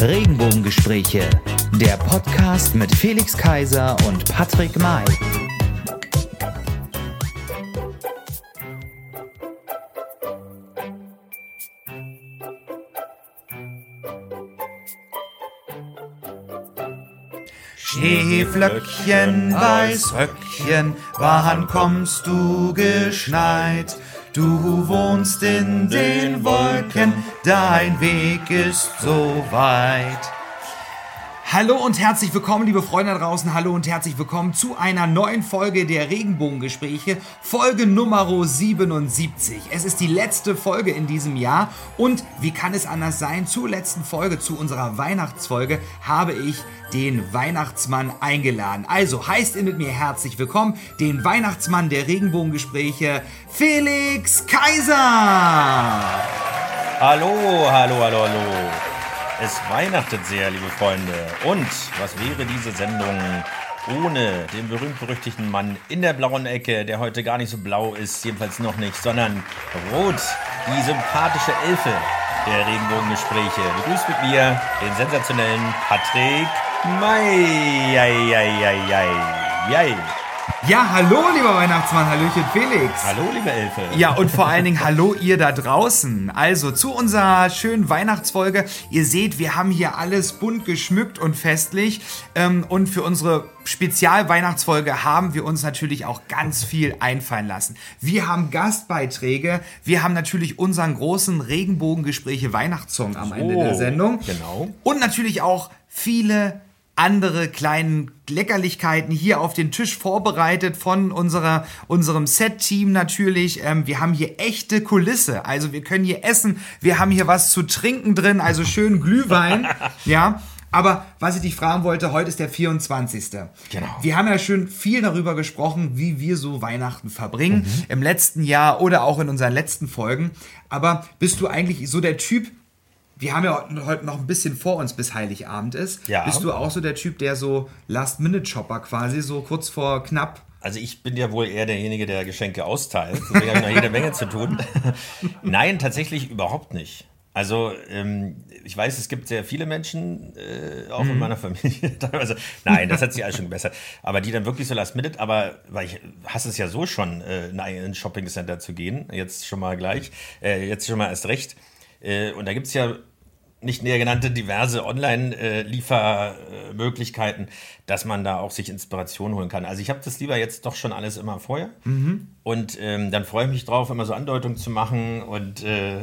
Regenbogengespräche, der Podcast mit Felix Kaiser und Patrick May. Schneeflöckchen, Weißröckchen, wann kommst du geschneit? Du wohnst in den Wolken, dein Weg ist so weit. Hallo und herzlich willkommen, liebe Freunde da draußen. Hallo und herzlich willkommen zu einer neuen Folge der Regenbogengespräche, Folge Nummer 77. Es ist die letzte Folge in diesem Jahr und wie kann es anders sein? Zur letzten Folge, zu unserer Weihnachtsfolge, habe ich den Weihnachtsmann eingeladen. Also heißt ihr mit mir herzlich willkommen, den Weihnachtsmann der Regenbogengespräche, Felix Kaiser. Hallo, hallo, hallo, hallo. Es weihnachtet sehr, liebe Freunde. Und was wäre diese Sendung ohne den berühmt-berüchtigten Mann in der blauen Ecke, der heute gar nicht so blau ist, jedenfalls noch nicht, sondern rot, die sympathische Elfe der Regenbogengespräche. Begrüßt mit mir den sensationellen Patrick May. Jai, jai, jai, jai, jai. Ja, hallo, lieber Weihnachtsmann, Hallöchen Felix. Hallo, liebe Elfe. Ja, und vor allen Dingen hallo ihr da draußen. Also zu unserer schönen Weihnachtsfolge. Ihr seht, wir haben hier alles bunt geschmückt und festlich. Ähm, und für unsere Spezial-Weihnachtsfolge haben wir uns natürlich auch ganz viel einfallen lassen. Wir haben Gastbeiträge. Wir haben natürlich unseren großen Regenbogengespräche Weihnachtssong am Ende der Sendung. genau. Und natürlich auch viele andere kleinen Leckerlichkeiten hier auf den Tisch vorbereitet von unserer, unserem Set-Team natürlich. Ähm, wir haben hier echte Kulisse, also wir können hier essen, wir haben hier was zu trinken drin, also schön Glühwein, ja. Aber was ich dich fragen wollte, heute ist der 24. Genau. Wir haben ja schon viel darüber gesprochen, wie wir so Weihnachten verbringen, im letzten Jahr oder auch in unseren letzten Folgen. Aber bist du eigentlich so der Typ, wir haben ja heute noch ein bisschen vor uns, bis Heiligabend ist. Ja. Bist du auch so der Typ, der so Last-Minute-Shopper quasi, so kurz vor knapp? Also ich bin ja wohl eher derjenige, der Geschenke austeilt. Deswegen habe ich noch jede Menge zu tun. Nein, tatsächlich überhaupt nicht. Also ähm, ich weiß, es gibt sehr viele Menschen, äh, auch in meiner Familie teilweise. Nein, das hat sich alles schon gebessert. Aber die dann wirklich so last minute, aber weil ich hasse es ja so schon, äh, in ein Shopping-Center zu gehen. Jetzt schon mal gleich. Äh, jetzt schon mal erst recht. Äh, und da gibt es ja nicht näher genannte diverse Online-Liefermöglichkeiten, dass man da auch sich Inspiration holen kann. Also ich habe das lieber jetzt doch schon alles immer vorher. Und ähm, dann freue ich mich drauf, immer so Andeutungen zu machen. Und äh,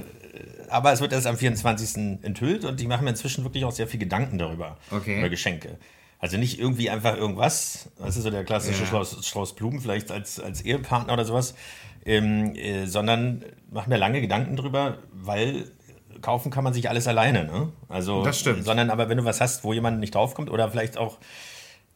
aber es wird erst am 24. enthüllt und ich mache mir inzwischen wirklich auch sehr viel Gedanken darüber, Okay. über Geschenke. Also nicht irgendwie einfach irgendwas, das ist so der klassische Ja. Strauß, Strauß Blumen, vielleicht als, als Ehepartner oder sowas, ähm, äh, sondern mache mir lange Gedanken drüber, weil kaufen kann man sich alles alleine. Ne? Also, Das stimmt. Sondern aber wenn du was hast, wo jemand nicht draufkommt oder vielleicht auch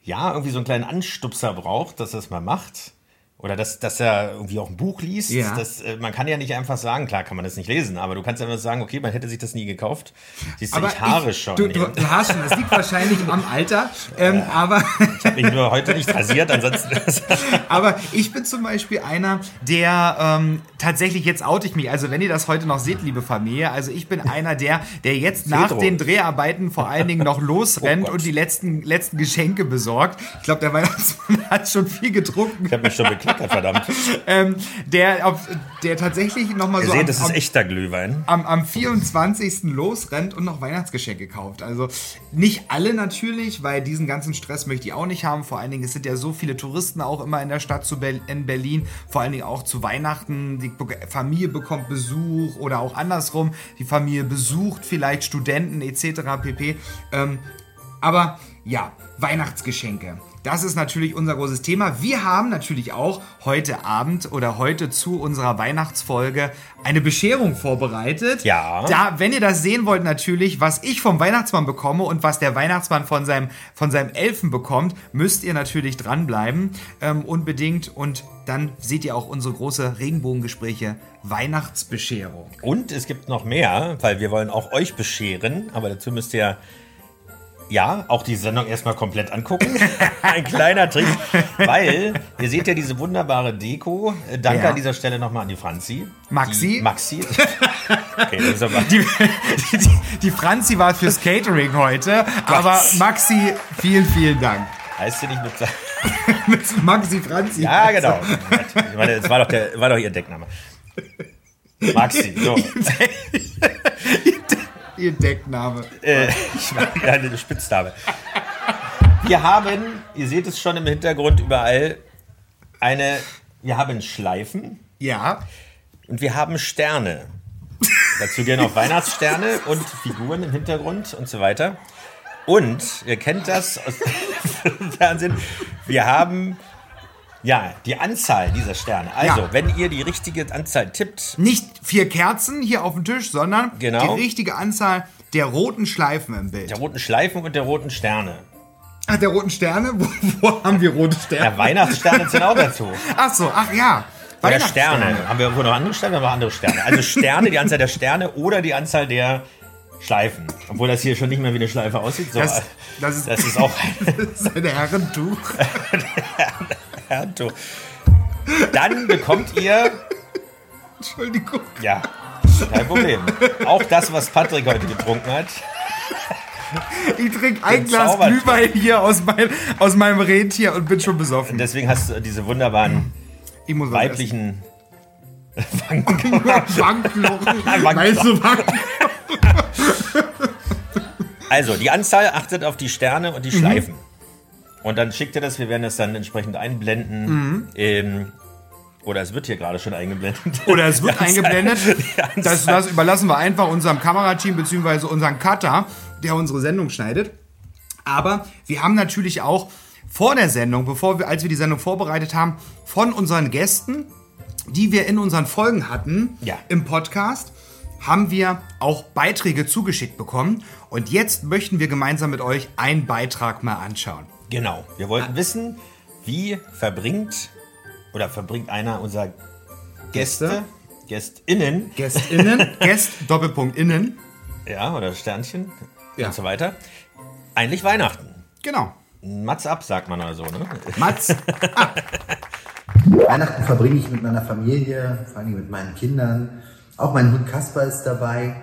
ja, irgendwie so einen kleinen Anstupser braucht, dass es mal macht. Oder dass, dass er irgendwie auch ein Buch liest. Ja. Das, äh, man kann ja nicht einfach sagen, klar kann man das nicht lesen, aber du kannst einfach sagen, okay, man hätte sich das nie gekauft. Siehst du, ich haare schon. Du, du, du hast schon, das liegt wahrscheinlich am Alter. Ähm, aber, Ich habe mich nur heute nicht rasiert, ansonsten. aber ich bin zum Beispiel einer, der ähm, tatsächlich, jetzt oute ich mich, also wenn ihr das heute noch seht, liebe Familie, also ich bin einer, der, der jetzt nach den Dreharbeiten vor allen Dingen noch losrennt Oh und die letzten, letzten Geschenke besorgt. Ich glaube, der Weihnachtsmann hat schon viel getrunken. ich habe mich schon bekleckert, verdammt. Ähm, der, auf, der tatsächlich nochmal so seht, am, das ist echter Glühwein. am, am 24. losrennt und noch Weihnachtsgeschenke kauft. Also nicht alle natürlich, weil diesen ganzen Stress möchte ich auch nicht haben. Vor allen Dingen, es sind ja so viele Touristen auch immer in der Stadt zu Ber in Berlin. Vor allen Dingen auch zu Weihnachten. Die Familie bekommt Besuch oder auch andersrum. Die Familie besucht vielleicht Studenten etc. pp. Ähm, aber ja, Weihnachtsgeschenke. Das ist natürlich unser großes Thema. Wir haben natürlich auch heute Abend oder heute zu unserer Weihnachtsfolge eine Bescherung vorbereitet. Ja. Da, wenn ihr das sehen wollt, natürlich, was ich vom Weihnachtsmann bekomme und was der Weihnachtsmann von seinem, von seinem Elfen bekommt, müsst ihr natürlich dranbleiben. Ähm, unbedingt. Und dann seht ihr auch unsere große Regenbogengespräche Weihnachtsbescherung. Und es gibt noch mehr, weil wir wollen auch euch bescheren, aber dazu müsst ihr Ja, auch die Sendung erstmal komplett angucken. Ein kleiner Trick, weil ihr seht ja diese wunderbare Deko. Äh, Danke Ja. an dieser Stelle nochmal an die Franzi. Maxi? Die Maxi. Okay, Die, die, die Franzi war fürs Catering heute, aber Maxi, vielen, vielen Dank. heißt sie nicht mit. Mit Maxi Franzi. Ja, genau. Ich meine, das war doch, der, war doch ihr Deckname. Maxi, so. Ihr Deckname. Äh, ich meine, eine Spitzname. Wir haben, ihr seht es schon im Hintergrund überall, eine, wir haben Schleifen Ja. und wir haben Sterne. Dazu gehören auch Weihnachtssterne und Figuren im Hintergrund und so weiter. Und, ihr kennt das aus dem Fernsehen, wir haben ja die Anzahl dieser Sterne. Also, Ja. wenn ihr die richtige Anzahl tippt, Nicht vier Kerzen hier auf dem Tisch, sondern Genau. die richtige Anzahl der roten Schleifen im Bild. der roten Schleifen und der roten Sterne. Ach, der roten Sterne? Wo, wo haben wir rote Sterne? Ja, Weihnachtssterne sind auch dazu. Ach so, ach ja. Oder. Sterne. Haben wir irgendwo noch andere Sterne? Wir haben noch andere Sterne. Also Sterne, die Anzahl der Sterne oder die Anzahl der Schleifen. Obwohl das hier schon nicht mehr wie eine Schleife aussieht. So, Das, das, ist, das ist auch ein das ist ein Herrentuch. Ernto. Dann bekommt ihr, Entschuldigung. ja, kein Problem. Auch das, was Patrick heute getrunken hat. Ich trinke ein Glas Zaubertrunk. Glühwein hier aus, mein, aus meinem Rentier und bin schon besoffen. Deswegen hast du diese wunderbaren Ich muss was weiblichen essen. Wangenknochen. Wangenknochen. Meinst du Wangenknochen? Also, die Anzahl achtet auf die Sterne Mhm. und die Schleifen. Und dann schickt ihr das, wir werden das dann entsprechend einblenden. Mhm. Ähm, oder es wird hier gerade schon eingeblendet. Oder es wird eingeblendet. Das, das überlassen wir einfach unserem Kamerateam bzw. unserem Cutter, der unsere Sendung schneidet. Aber wir haben natürlich auch vor der Sendung, bevor wir, als wir die Sendung vorbereitet haben, von unseren Gästen, die wir in unseren Folgen hatten Ja. im Podcast, haben wir auch Beiträge zugeschickt bekommen. Und jetzt möchten wir gemeinsam mit euch einen Beitrag mal anschauen. Genau. Wir wollten wissen, wie verbringt oder verbringt einer unserer Gäste, GästInnen, GästInnen, Gäst, Doppelpunkt innen. ja, oder Sternchen Ja. und so weiter, eigentlich Weihnachten. Genau. Mats ab, sagt man oder so, ne? Mats, Weihnachten verbringe ich mit meiner Familie, vor allem mit meinen Kindern. Auch mein Hund Kasper ist dabei.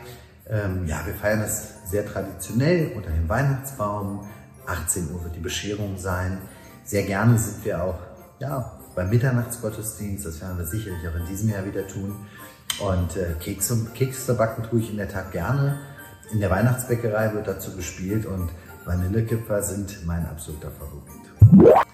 Ähm, ja, wir feiern das sehr traditionell unter dem Weihnachtsbaum. 18 Uhr wird die Bescherung sein. Sehr gerne sind wir auch ja, beim Mitternachtsgottesdienst. Das werden wir sicherlich auch in diesem Jahr wieder tun. Und äh, Kekse, Kekse backen tue ich in der Tat gerne. In der Weihnachtsbäckerei wird dazu gespielt und Vanillekipferl sind mein absoluter Favorit.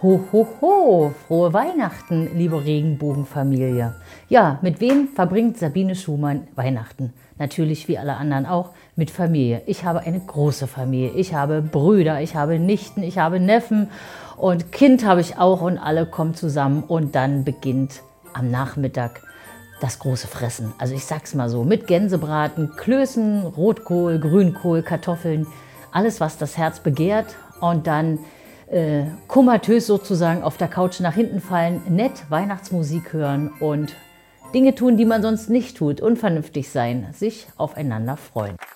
Ho, ho, ho, frohe Weihnachten, liebe Regenbogenfamilie. Ja, mit wem verbringt Sabine Schumann Weihnachten? Natürlich wie alle anderen auch mit Familie. Ich habe eine große Familie. Ich habe Brüder, ich habe Nichten, ich habe Neffen und Kind habe ich auch und alle kommen zusammen und dann beginnt am Nachmittag das große Fressen. Also ich sag's mal so, mit Gänsebraten, Klößen, Rotkohl, Grünkohl, Kartoffeln, alles was das Herz begehrt und dann äh, komatös sozusagen auf der Couch nach hinten fallen, nett Weihnachtsmusik hören und Dinge tun, die man sonst nicht tut, unvernünftig sein, sich aufeinander freuen.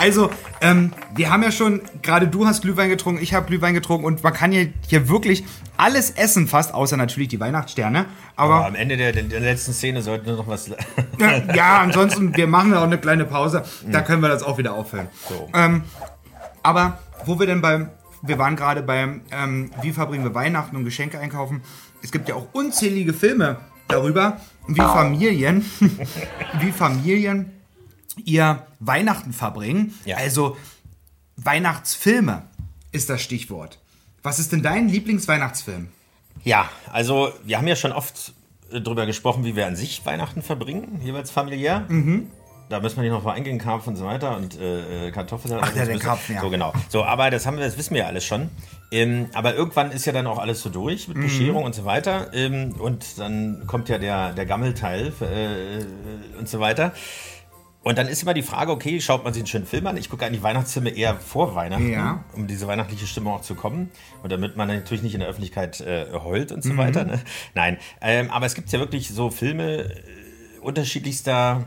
Also, ähm, wir haben ja schon, gerade du hast Glühwein getrunken, ich habe Glühwein getrunken und man kann hier, hier wirklich alles essen fast, außer natürlich die Weihnachtssterne. Aber Aber am Ende der, der letzten Szene sollten wir noch was. ja, ja, ansonsten, wir machen ja auch eine kleine Pause, da können wir das auch wieder auffüllen. So. Ähm, aber wo wir denn beim, wir waren gerade beim, ähm, wie verbringen wir Weihnachten und Geschenke einkaufen. Es gibt ja auch unzählige Filme darüber, wie Familien, wie Familien ihr Weihnachten verbringen. Ja. Also Weihnachtsfilme ist das Stichwort. Was ist denn dein Lieblingsweihnachtsfilm? Ja, also wir haben ja schon oft drüber gesprochen, wie wir an sich Weihnachten verbringen, jeweils familiär. Mhm. Da müssen wir nicht noch mal eingehen, Karpfen und so weiter und äh, äh, Kartoffeln. Ach ja, der Karpfen, ja. So genau. So, aber das haben wir, das wissen wir ja alles schon. Ähm, aber irgendwann ist ja dann auch alles so durch Mhm. mit Bescherung und so weiter. Ähm, und dann kommt ja der, der Gammelteil äh, und so weiter. Und dann ist immer die Frage, okay, schaut man sich einen schönen Film an? Ich gucke eigentlich Weihnachtsfilme eher vor Weihnachten, Ja. um diese weihnachtliche Stimmung auch zu kommen. Und damit man natürlich nicht in der Öffentlichkeit äh, heult und so weiter. Ne? Nein, ähm, aber es gibt ja wirklich so Filme äh, unterschiedlichster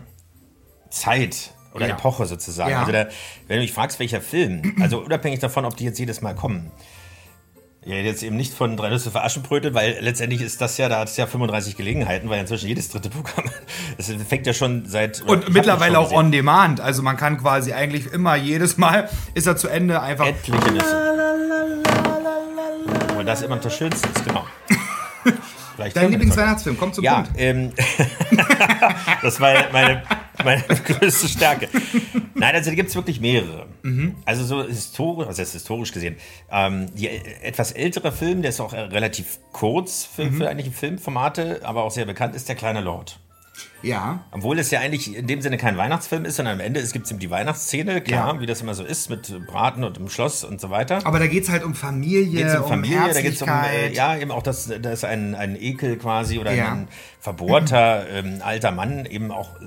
Zeit. oder Ja. Epoche sozusagen. Ja. Also da, wenn du mich fragst, welcher Film, also unabhängig davon, ob die jetzt jedes Mal kommen. Ja, jetzt eben nicht von Drei Nüsse für Aschenbrötel, weil letztendlich ist das ja, da hat es ja 35 Gelegenheiten, weil inzwischen jedes dritte Programm, das fängt ja schon seit... Und mittlerweile auch on demand. Also man kann quasi eigentlich immer jedes Mal ist er zu Ende einfach. Etliche Nüsse. Aber das immer das Schönste ist, genau. Vielleicht Dein Lieblingsweihnachtsfilm, kommt zum Ja, Punkt. ähm, das war meine, meine größte Stärke. Nein, also da gibt es wirklich mehrere. Mhm. Also so historisch, was heißt historisch gesehen, ähm, die äh, etwas ältere Film, der ist auch relativ kurz für, Mhm. für eigentliche Filmformate, aber auch sehr bekannt, ist Der kleine Lord. Ja. Obwohl es ja eigentlich in dem Sinne kein Weihnachtsfilm ist, sondern am Ende gibt es eben die Weihnachtsszene, klar, Ja. wie das immer so ist, mit Braten und im Schloss und so weiter. Aber da geht es halt um Familie, Geht's um um Familie, da geht es um, äh, ja, eben auch, dass da ist ein, ein Ekel quasi oder Ja. ein verbohrter ähm, alter Mann eben auch äh,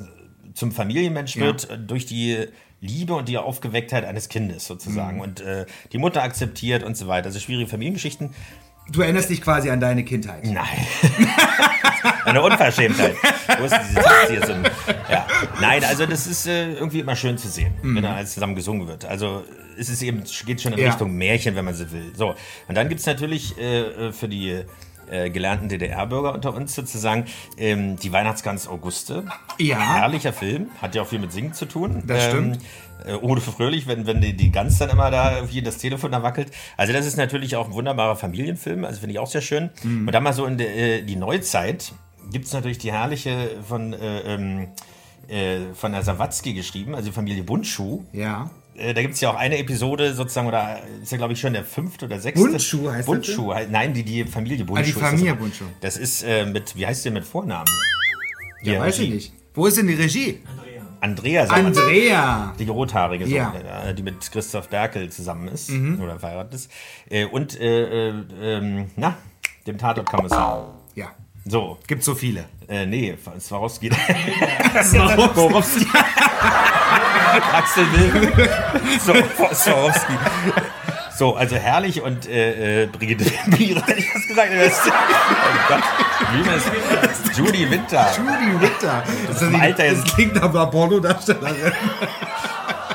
zum Familienmensch wird äh, durch die Liebe und die Aufgewecktheit eines Kindes Mhm. sozusagen und äh, die Mutter akzeptiert und so weiter. Also schwierige Familiengeschichten. Du erinnerst dich quasi an deine Kindheit. Nein. Eine Unverschämtheit. Wo ist diese Text hier so? ein- Ja. Nein, also das ist äh, irgendwie immer schön zu sehen, wenn da alles zusammen gesungen wird. Also es ist eben, geht schon in Ja. Richtung Märchen, wenn man so will. So. Und dann gibt es natürlich äh, für die äh, gelernten DDR-Bürger unter uns sozusagen ähm, die Weihnachtsgans Auguste. Ja. Herrlicher Film, hat ja auch viel mit Singen zu tun. Das stimmt. Äh, Ode Fröhlich, wenn, wenn die, die Gans dann immer da irgendwie das Telefon da wackelt. Also das ist natürlich auch ein wunderbarer Familienfilm, also finde ich auch sehr schön. Mhm. Und dann mal so in der, äh, die Neuzeit gibt es natürlich die herrliche von, äh, ähm, äh, von der Sawatzki geschrieben, also die Familie Bundschuh. Ja. Äh, Da gibt es ja auch eine Episode sozusagen, oder ist ja glaube ich schon der fünfte oder sechste. Bundschuh heißt Bundschuh, halt- nein, die, die Familie Bundschuh. Ah, die ist das. Familie Bundschuh. Das ist äh, mit, wie heißt der mit Vornamen? Ja, Die weiß ich Regie. nicht. Wo ist denn die Regie? Andrea. Andrea. Die rothaarige, so, Ja. Mhm. äh, die mit Christoph Berkel zusammen ist oder verheiratet ist. Äh, und, äh, äh, ähm, na, dem Tatortkommissar. Ja. So, Gibt so viele. äh, nee, Swarovski. Swarovski. Axel. So, Swarovski. So, also herrlich und äh, äh, Brigitte Biere, hätte ich was gesagt. Das, oh Gott, wie ist Judy Winter. Judy Winter. Das, ist Alter, das klingt aber Pornodarstellerin.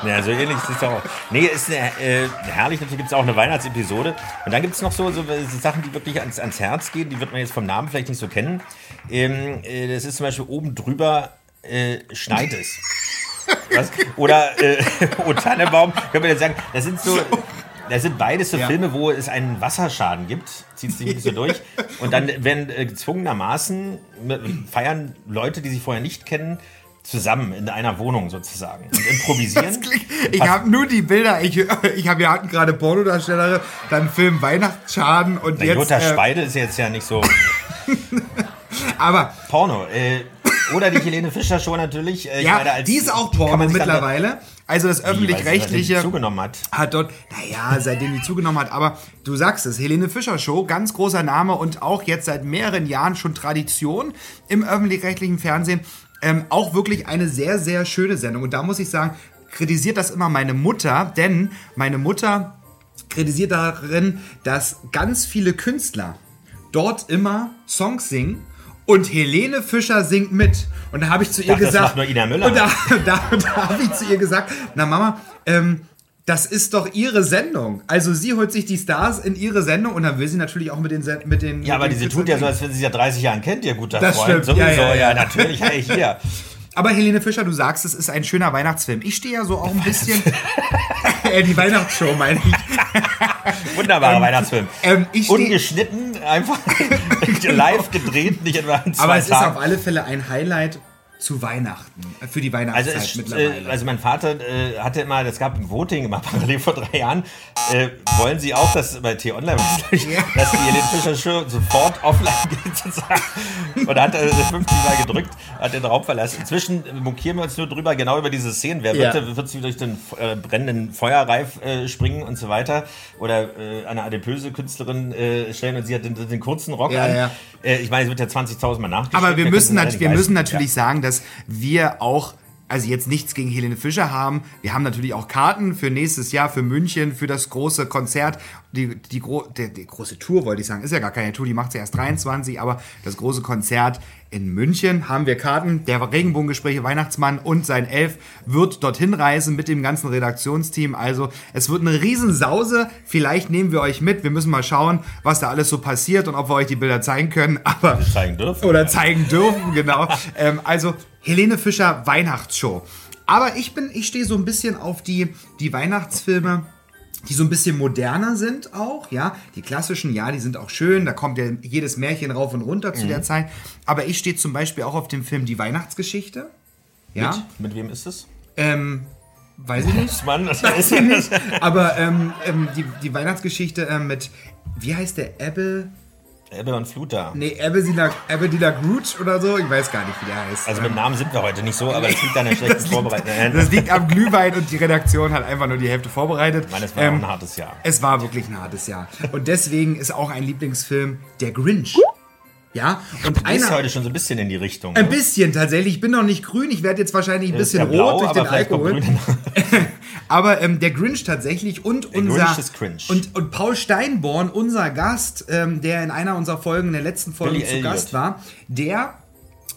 Ja, so ähnlich ist es auch. Nee, ist eine, äh, herrlich. Natürlich gibt es auch eine Weihnachtsepisode. Und dann gibt es noch so, so so Sachen, die wirklich ans, ans Herz gehen. Die wird man jetzt vom Namen vielleicht nicht so kennen. Ähm, äh, das ist zum Beispiel oben drüber äh, schneit es. Was? Oder äh, O Tannenbaum, können wir jetzt sagen, das sind so. Das sind beides so Ja. Filme, wo es einen Wasserschaden gibt, zieht sich ein bisschen durch. Und dann werden äh, gezwungenermaßen feiern Leute, die sich vorher nicht kennen, zusammen in einer Wohnung sozusagen und improvisieren. Ich habe nur die Bilder. Ich, ich hab, wir hatten gerade Pornodarstellerin, dann Film Weihnachtsschaden und Na, jetzt. Jutta äh, Speide ist jetzt ja nicht so aber Porno. Äh, oder die Helene Fischer Show natürlich. Äh, ja, meine, als- die ist auch Porno mittlerweile. Also das öffentlich-rechtliche zugenommen hat. hat dort, naja, seitdem die zugenommen hat, aber du sagst es, Helene Fischer Show, ganz großer Name und auch jetzt seit mehreren Jahren schon Tradition im öffentlich-rechtlichen Fernsehen. Ähm, auch wirklich eine sehr, sehr schöne Sendung. Und da muss ich sagen, kritisiert das immer meine Mutter, denn meine Mutter kritisiert darin, dass ganz viele Künstler dort immer Songs singen und Helene Fischer singt mit. Und da habe ich zu ihr dachte, das gesagt, macht nur Ina Müller. Und da, da, da habe ich zu ihr gesagt, na Mama, ähm, das ist doch ihre Sendung. Also sie holt sich die Stars in ihre Sendung und dann will sie natürlich auch mit den mit den Ja, aber mit den diese tut ja so, als wenn sie sie ja 30 Jahren kennt, ihr guter Das Freund. stimmt. Sowieso, Ja, ja, ja, ja. natürlich. Hey, hier. Aber Helene Fischer, du sagst, es ist ein schöner Weihnachtsfilm. Ich stehe ja so auch ein bisschen. äh, die Weihnachtsshow meine ich. Wunderbarer Weihnachtsfilm. ähm, ich steh- Ungeschnitten, einfach live gedreht, nicht etwa in zwei Aber es ist Tagen. auf alle Fälle ein Highlight zu Weihnachten. äh, Für die Also, Weihnachtszeit es, mittlerweile. äh, also mein Vater äh, hatte immer, das gab ein Voting immer parallel vor drei Jahren. Äh, wollen Sie auch, dass bei T-Online, dass die Helene Fischer Show sofort offline geht sozusagen? Und da hat er 50 Mal gedrückt, hat den Raum verlassen. Inzwischen mokieren wir uns nur drüber, genau über diese Szenen. Wer Ja. wird, wird sie durch den äh, brennenden Feuerreif äh, springen und so weiter? Oder äh, eine adipöse Künstlerin äh, stellen und sie hat den, den kurzen Rock Ja, an. ja. Äh, ich meine, es wird ja 20.000 Mal nachgestellt. Aber wir Wer müssen, nat wir müssen natürlich sagen, dass wir auch also jetzt nichts gegen Helene Fischer haben. Wir haben natürlich auch Karten für nächstes Jahr, für München, für das große Konzert. Die, die, gro die, die große Tour, wollte ich sagen, ist ja gar keine Tour, die macht sie erst 23, aber das große Konzert in München haben wir Karten. Der Regenbogengespräche Weihnachtsmann und sein Elf wird dorthin reisen mit dem ganzen Redaktionsteam. Also es wird eine Riesensause. Vielleicht nehmen wir euch mit. Wir müssen mal schauen, was da alles so passiert und ob wir euch die Bilder zeigen können. Aber zeigen dürfen. Oder zeigen dürfen, genau. ähm, also Helene Fischer Weihnachtsshow. Aber ich bin, ich stehe so ein bisschen auf die, die Weihnachtsfilme die so ein bisschen moderner sind auch, ja. Die klassischen, ja, die sind auch schön, da kommt ja jedes Märchen rauf und runter zu der Zeit. Aber ich stehe zum Beispiel auch auf dem Film Die Weihnachtsgeschichte. Ja. Mit, mit wem ist es? Ähm, weiß ich nicht. Mann, das Weiß ich nicht. Aber ähm, ähm, die, die Weihnachtsgeschichte ähm, mit, wie heißt der, Ebbe? Ebbe und Flut da. Nee, Ebbe Dina, Ebbe Dina Groot oder so? Ich weiß gar nicht, wie der heißt. Also mit Namen sind wir heute nicht so, aber das liegt an der schlechten Vorbereitung. Das liegt am Glühwein und die Redaktion hat einfach nur die Hälfte vorbereitet. Ich meine, es war Ähm, auch ein hartes Jahr. Es war wirklich ein hartes Jahr. Und deswegen ist auch ein Lieblingsfilm der Grinch. Ja, und Du einer. heute schon so ein bisschen in die Richtung. Ein ne? bisschen tatsächlich. Ich bin noch nicht grün. Ich werde jetzt wahrscheinlich ein bisschen ja blau, rot durch den Alkohol. Aber ähm, der Grinch tatsächlich und unser Grinch ist cringe. und und Paul Steinborn, unser Gast, ähm, der in einer unserer Folgen, in der letzten Folge Billy zu Elliot. Gast war, der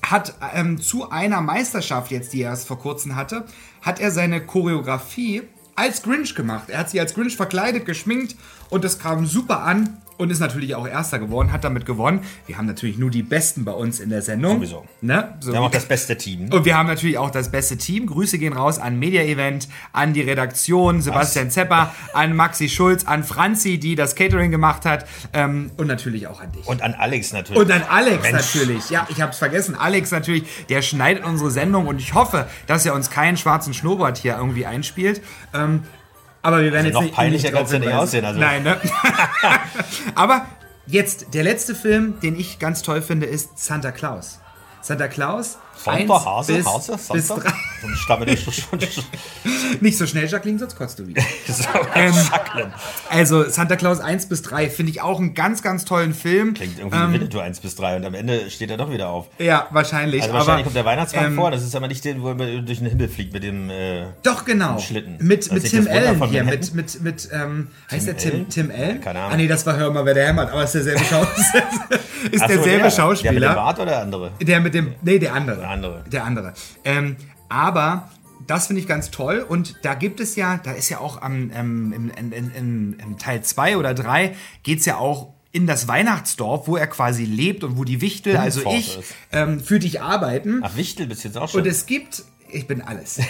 hat ähm, zu einer Meisterschaft jetzt, die er erst vor kurzem hatte, hat er seine Choreografie als Grinch gemacht. Er hat sie als Grinch verkleidet, geschminkt und das kam super an und ist natürlich auch Erster geworden, hat damit gewonnen. Wir haben natürlich nur die Besten bei uns in der Sendung. Sowieso. Ne? So Wir haben auch das beste Team. und wir haben natürlich auch das beste Team. Grüße gehen raus an Media Event, an die Redaktion, Sebastian Zepper, an Maxi Schulz, an Franzi, die das Catering gemacht hat ähm, und natürlich auch an dich. Und an Alex natürlich. Und an Alex Mensch. natürlich. Ja, ich hab's vergessen. Alex natürlich, der schneidet unsere Sendung und ich hoffe, dass er uns keinen schwarzen Schnurrbart hier irgendwie einspielt. Ähm, aber wir werden Also jetzt noch peinlicher drauf kann's ja nicht aussehen, also- Nein, ne? aber jetzt, der letzte Film, den ich ganz toll finde, ist Santa Claus. Santa Claus. Eins Santa, Hase, bis, Hase, bis Santa. drei. So ein Stamme, der schon schon- Nicht so schnell, Jacqueline, sonst kotzt du wieder. so Ähm. Also Santa Claus 1 bis 3 finde ich auch einen ganz, ganz tollen Film. Klingt irgendwie Ähm, Winnetou 1 bis 3 und am Ende steht er doch wieder auf. Ja, wahrscheinlich. Also wahrscheinlich aber, kommt der Weihnachtsmann ähm, vor, das ist aber nicht der, wo er durch den Himmel fliegt mit dem äh, Doch, genau. Schlitten. Mit, mit Tim Allen hier. Manhattan? Mit, mit, mit ähm, heißt der Tim? Tim Allen? Keine Ahnung. Ah, nee, das war Hör mal, wer der hämmert. Aber es ist derselbe, Schaus ist derselbe der, Der mit Schauspieler. dem Bart oder der andere? Der mit dem, nee, der andere. Der andere. Der andere. Ähm, aber das finde ich ganz toll und da gibt es ja, da ist ja auch am, ähm, im, in, in, im Teil 2 oder 3 geht es ja auch in das Weihnachtsdorf, wo er quasi lebt und wo die Wichtel, also ich, ähm, für dich arbeiten. Ach, Wichtel bist du jetzt auch schon. Und es gibt, ich bin alles.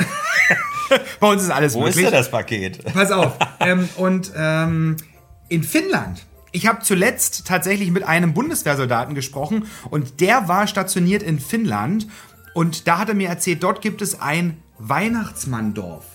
Bei uns ist alles Wo möglich. ist denn das Paket? Pass auf. ähm, und ähm, in Finnland. Ich habe zuletzt tatsächlich mit einem Bundeswehrsoldaten gesprochen und der war stationiert in Finnland und da hat er mir erzählt, dort gibt es ein Weihnachtsmanndorf.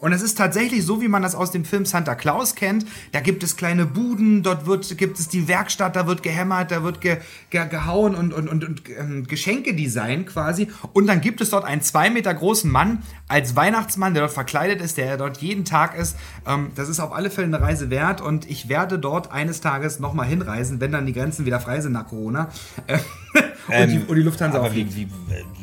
Und es ist tatsächlich so, wie man das aus dem Film Santa Claus kennt. Da gibt es kleine Buden, dort wird, gibt es die Werkstatt, da wird gehämmert, da wird ge, ge, gehauen und, und, und, und ähm, Geschenke design quasi. Und dann gibt es dort einen zwei Meter großen Mann als Weihnachtsmann, der dort verkleidet ist, der dort jeden Tag ist. Ähm, das ist auf alle Fälle eine Reise wert und ich werde dort eines Tages nochmal hinreisen, wenn dann die Grenzen wieder frei sind nach Corona. Und, die, und die Lufthansa Ähm, aber auch wie, wie,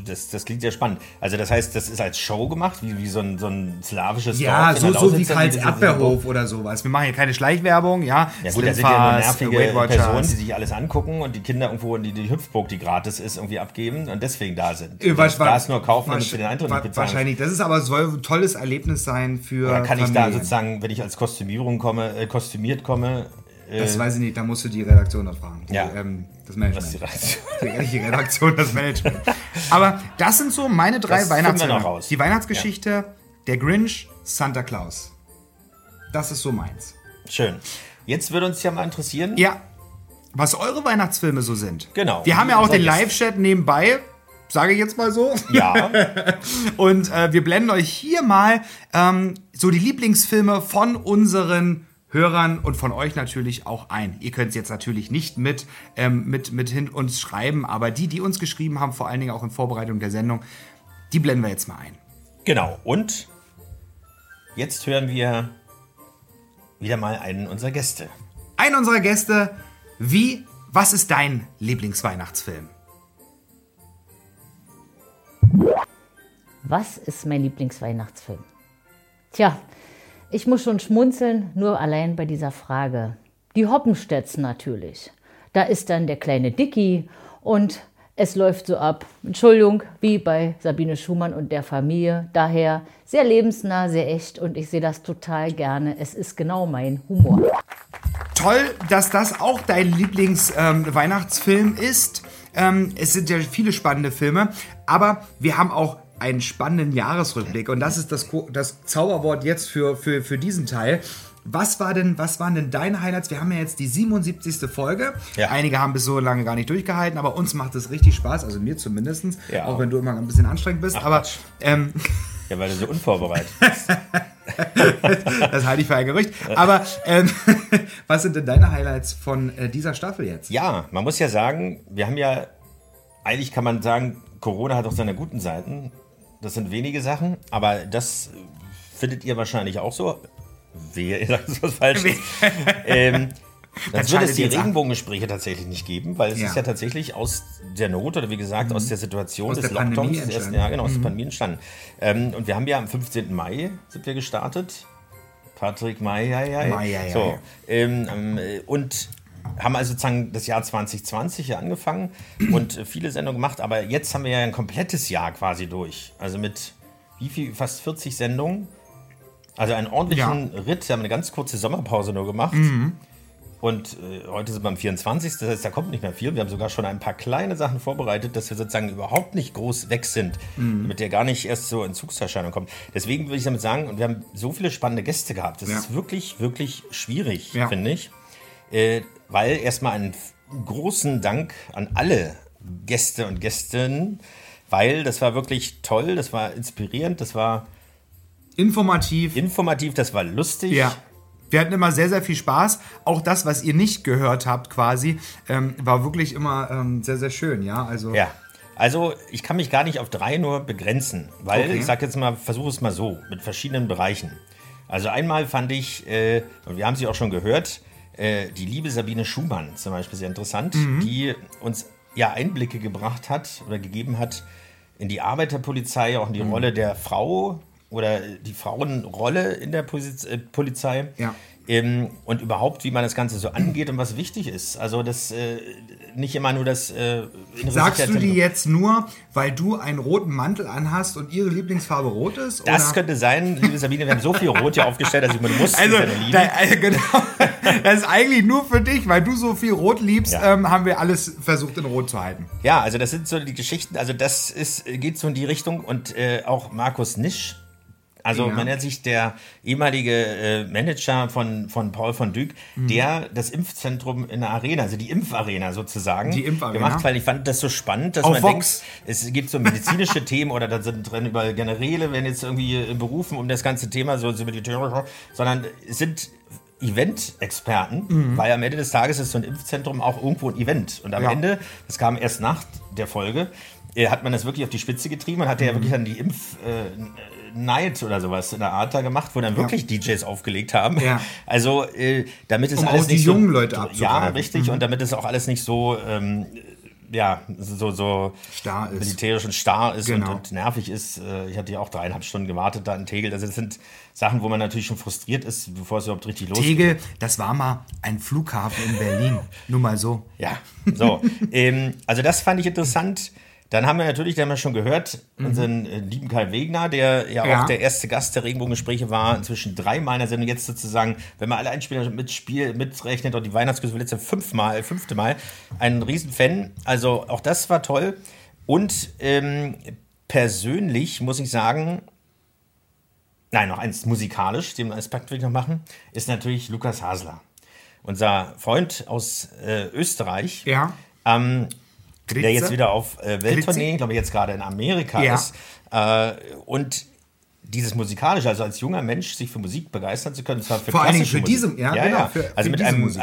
das, das klingt ja spannend. Also das heißt, das ist als Show gemacht, wie, wie so, ein, so ein slawisches Ja, Dorf so, so wie Karls Erdbeerhof oder sowas. Wir machen hier keine Schleichwerbung, ja. Ja gut, da sind ja nur nervige. Personen, die sich alles angucken und die Kinder irgendwo in die, die Hüpfburg, die gratis ist, irgendwie abgeben und deswegen da sind. Äh, wasch- da ist nur kaufen, damit wasch- sie den Eintritt nicht bezahlen. Wahrscheinlich. Das ist aber soll ein tolles Erlebnis sein für Oder kann ich da Familien. sozusagen, wenn ich als Kostümierung komme, äh, kostümiert komme, äh, Das weiß ich nicht, da musst du die Redaktion noch fragen. Die, Ja. ähm, das Management. Reaktion? Die, die Redaktion, das Management. Aber das sind so meine drei Das Weihnachtsfilme. Die Weihnachtsgeschichte, der Grinch, Santa Claus. Das ist so meins. Schön. Jetzt würde uns ja mal interessieren, Ja, was eure Weihnachtsfilme so sind. Genau. Wir haben ja auch den. Live-Chat nebenbei. Sage ich jetzt mal so. ja, Und äh, wir blenden euch hier mal ähm, so die Lieblingsfilme von unseren Hörern und von euch natürlich auch ein. Ihr könnt es jetzt natürlich nicht mit, ähm, mit, mit hin uns schreiben, aber die, die uns geschrieben haben, vor allen Dingen auch in Vorbereitung der Sendung, die blenden wir jetzt mal ein. genau. Und jetzt hören wir wieder mal einen unserer Gäste. Ein unserer Gäste, wie, was ist dein Lieblingsweihnachtsfilm? Was ist mein Lieblingsweihnachtsfilm? Tja, ich muss schon schmunzeln, nur allein bei dieser Frage. Die Hoppenstädts natürlich. Da ist dann der kleine Dicky und es läuft so ab, Entschuldigung, wie bei Sabine Schumann und der Familie. Daher sehr lebensnah, sehr echt und ich sehe das total gerne. Es ist genau mein Humor. Toll, dass das auch dein Lieblings-Weihnachtsfilm ist. Ähm, es sind ja viele spannende Filme, aber wir haben auch einen spannenden Jahresrückblick und das ist das, das Zauberwort jetzt für, für, für diesen Teil. Was, war denn, was waren denn deine Highlights? Wir haben ja jetzt die 77. Folge. Ja. Einige haben bis so lange gar nicht durchgehalten, aber uns macht es richtig Spaß, also mir zumindest, Ja. auch wenn du immer ein bisschen anstrengend bist. aber ähm, Ja, weil du so unvorbereitet bist. das halte ich für ein Gerücht. Aber ähm, was sind denn deine Highlights von äh, dieser Staffel jetzt? Ja, man muss ja sagen, wir haben ja, eigentlich kann man sagen, Corona hat auch seine guten Seiten. Das sind wenige Sachen, aber das findet ihr wahrscheinlich auch so. Wehe, ihr sagt was Falsches. ähm, Dann würde es die. Regenbogengespräche tatsächlich nicht geben, weil es Ja. ist ja tatsächlich aus der Not oder wie gesagt aus der Situation Aus des der Lockdowns, des ersten, entstanden. ja genau, aus der Pandemie entstanden. Ähm, und wir haben ja am 15. Mai sind wir gestartet. Patrick Mai, ja, ja, Mai, ja, ja, so, ähm, ähm, äh, und haben also sozusagen das Jahr 2020 hier angefangen und äh, viele Sendungen gemacht, aber jetzt haben wir ja ein komplettes Jahr quasi durch. Also mit wie viel, fast 40 Sendungen. Also einen ordentlichen Ritt. Wir haben eine ganz kurze Sommerpause nur gemacht. Und äh, heute sind wir am 24. Das heißt, da kommt nicht mehr viel. Wir haben sogar schon ein paar kleine Sachen vorbereitet, dass wir sozusagen überhaupt nicht groß weg sind, damit der gar nicht erst so in Zugserscheinung kommt. Deswegen würde ich damit sagen, und wir haben so viele spannende Gäste gehabt. Das Ja. ist wirklich, wirklich schwierig, Ja. finde ich. Äh, weil erstmal einen großen Dank an alle Gäste und Gästinnen, weil das war wirklich toll, das war inspirierend, das war Informativ. informativ, das war lustig. Ja. Wir hatten immer sehr, sehr viel Spaß. Auch das, was ihr nicht gehört habt, quasi, ähm, war wirklich immer ähm, sehr, sehr schön, ja. Also Ja. Also ich kann mich gar nicht auf drei nur begrenzen, weil Okay. ich sag jetzt mal, versuche es mal so, mit verschiedenen Bereichen. Also einmal fand ich, äh, und wir haben sie auch schon gehört, äh, die liebe Sabine Schumann zum Beispiel sehr interessant, Mhm. die uns ja Einblicke gebracht hat oder gegeben hat in die Arbeiterpolizei, auch in die Mhm. Rolle der Frau oder die Frauenrolle in der Poliz äh, Polizei. Ja. Ähm, und überhaupt, wie man das Ganze so angeht und was wichtig ist. Also das äh, nicht immer nur das äh, Sagst du die jetzt nur, weil du einen roten Mantel anhast und ihre Lieblingsfarbe rot ist? Das oder? könnte sein, liebe Sabine, wir haben so viel Rot hier aufgestellt, dass ich mir muss Also, da, äh, genau. Das ist eigentlich nur für dich, weil du so viel Rot liebst, Ja. ähm, haben wir alles versucht in Rot zu halten. Ja, also das sind so die Geschichten, also das ist, geht so in die Richtung und äh, auch Markus Nisch, also Ja. man nennt sich der ehemalige äh, Manager von, von Paul von Dyk, Mhm. der das Impfzentrum in der Arena, also die Impfarena sozusagen, Die Impfarena. gemacht, weil ich fand das so spannend, dass Auf man Vox. denkt, es gibt so medizinische Themen oder da sind drin über Generäle, werden jetzt irgendwie äh, berufen, um das ganze Thema so, so militärisch, sondern es sind Event-Experten, Mhm. weil am Ende des Tages ist so ein Impfzentrum auch irgendwo ein Event. Und am Ja. Ende, das kam erst nach der Folge, äh, hat man das wirklich auf die Spitze getrieben. Man hatte Mhm. ja wirklich dann die Impf-Night oder sowas in der Art da gemacht, wo dann wirklich DJs aufgelegt haben. Ja. Also, äh, damit es Um alles auch die nicht so, jungen Leute Ja, abzugreifen. richtig. Und damit es auch alles nicht so, ähm, ja, so, so Starr ist. militärisch und starr ist Genau. und, und nervig ist. Äh, Ich hatte ja auch dreieinhalb Stunden gewartet da in Tegel. Also das sind Sachen, wo man natürlich schon frustriert ist, bevor es überhaupt richtig losgeht. Tegel, das war mal ein Flughafen in Berlin. Nur mal so. Ja, so. ähm, also das fand ich interessant. Dann haben wir natürlich, da haben wir schon gehört, unseren äh, lieben Karl Wegner, der ja, Mhm. Ja. auch der erste Gast der Regenbogengespräche war, inzwischen dreimal in der Sendung, jetzt sozusagen, wenn man alle Einspieler mitspiel, mitrechnet und die Weihnachtsgrüße letzte fünfmal, fünfte Mal, ein Riesenfan. Also auch das war toll. Und ähm, persönlich muss ich sagen, Nein, noch eins musikalisch, den Aspekt will ich noch machen, ist natürlich Lukas Hasler. Unser Freund aus äh, Österreich, Ja. ähm, der Grüezi. jetzt wieder auf äh, Welttournee, Grüezi. ich glaube jetzt gerade in Amerika Ja. ist. Äh, und dieses musikalische, also als junger Mensch sich für Musik begeistern zu können, zwar für Vor klassische für Musik. diese- ja, genau, für- also für mit einem Musik.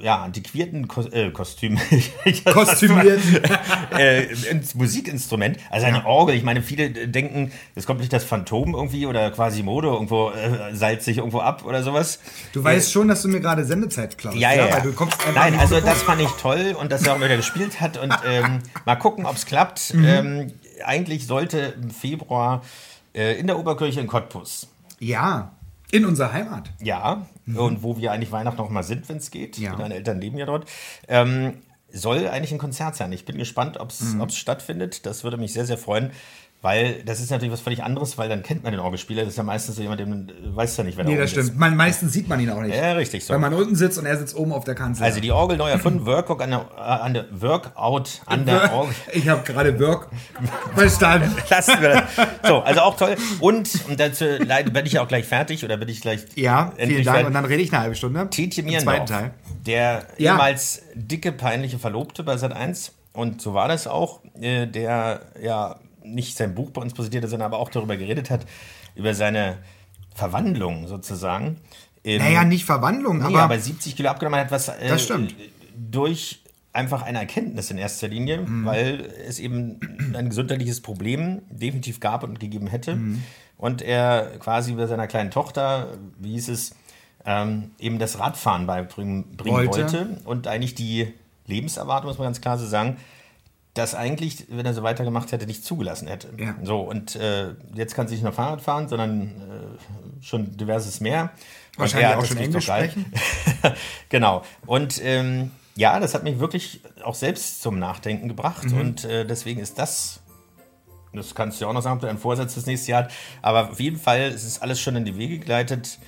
Äh, ja, antiquierten Kos äh, Kostüm. Kostümiert. äh, ins Musikinstrument, also eine Orgel. Ich meine, viele denken, es kommt nicht das Phantom irgendwie oder Quasimodo irgendwo äh, salzig irgendwo ab oder sowas. Du weißt schon, dass du mir gerade Sendezeit klaust. Ja, ja, ja. Nein, also das fand ich toll und dass er auch wieder gespielt hat und ähm, mal gucken, ob es klappt. Mhm. Ähm, eigentlich sollte im Februar äh, in der Oberkirche in Cottbus, Ja, in unserer Heimat. ja, und wo wir eigentlich Weihnachten noch mal sind, wenn es geht, Ja. meine Eltern leben ja dort, ähm, soll eigentlich ein Konzert sein. Ich bin gespannt, ob es Mhm. stattfindet. Das würde mich sehr, sehr freuen. Weil das ist natürlich was völlig anderes, weil dann kennt man den Orgelspieler. Das ist ja meistens so jemand, den weiß ja nicht, wer Nee, da das oben stimmt. Man, meistens sieht man ihn auch nicht. ist. Ja, richtig so. Weil man unten sitzt und er sitzt oben auf der Kanzel. Also die Orgel neu erfunden, Workout an der, äh, an der Workout an der Orgel. Ich habe gerade Work verstanden. Lassen wir das. So, also auch toll. Und, und dazu bin ich ja auch gleich fertig oder bin ich gleich Ja, vielen Dank. fertig. Und dann rede ich eine halbe Stunde. Tietje Mierendorf, Teil. der Ja. ehemals dicke, peinliche Verlobte bei Sat1 und so war das auch, äh, der ja nicht sein Buch bei uns präsentiert hat, sondern aber auch darüber geredet hat, über seine Verwandlung sozusagen. In- Naja, nicht Verwandlung, Nee, aber, aber 70 Kilo abgenommen hat, was äh, Das stimmt. durch einfach eine Erkenntnis in erster Linie, Mhm. weil es eben ein gesundheitliches Problem definitiv gab und gegeben hätte. Mhm. Und er quasi bei seiner kleinen Tochter, wie hieß es, ähm, eben das Radfahren beibringen bringen Wollte. wollte. Und eigentlich die Lebenserwartung, muss man ganz klar so sagen, das eigentlich, wenn er so weitergemacht hätte, nicht zugelassen hätte. Ja. So, und äh, jetzt kann sie nicht nur Fahrrad fahren, sondern äh, schon diverses mehr. Wahrscheinlich auch schon Englisch sprechen. genau. Und ähm, ja, das hat mich wirklich auch selbst zum Nachdenken gebracht. Mhm. Und äh, deswegen ist das, das kannst du ja auch noch sagen, ob du einen Vorsatz das nächste Jahr hat. Aber auf jeden Fall ist es alles schon in die Wege geleitet.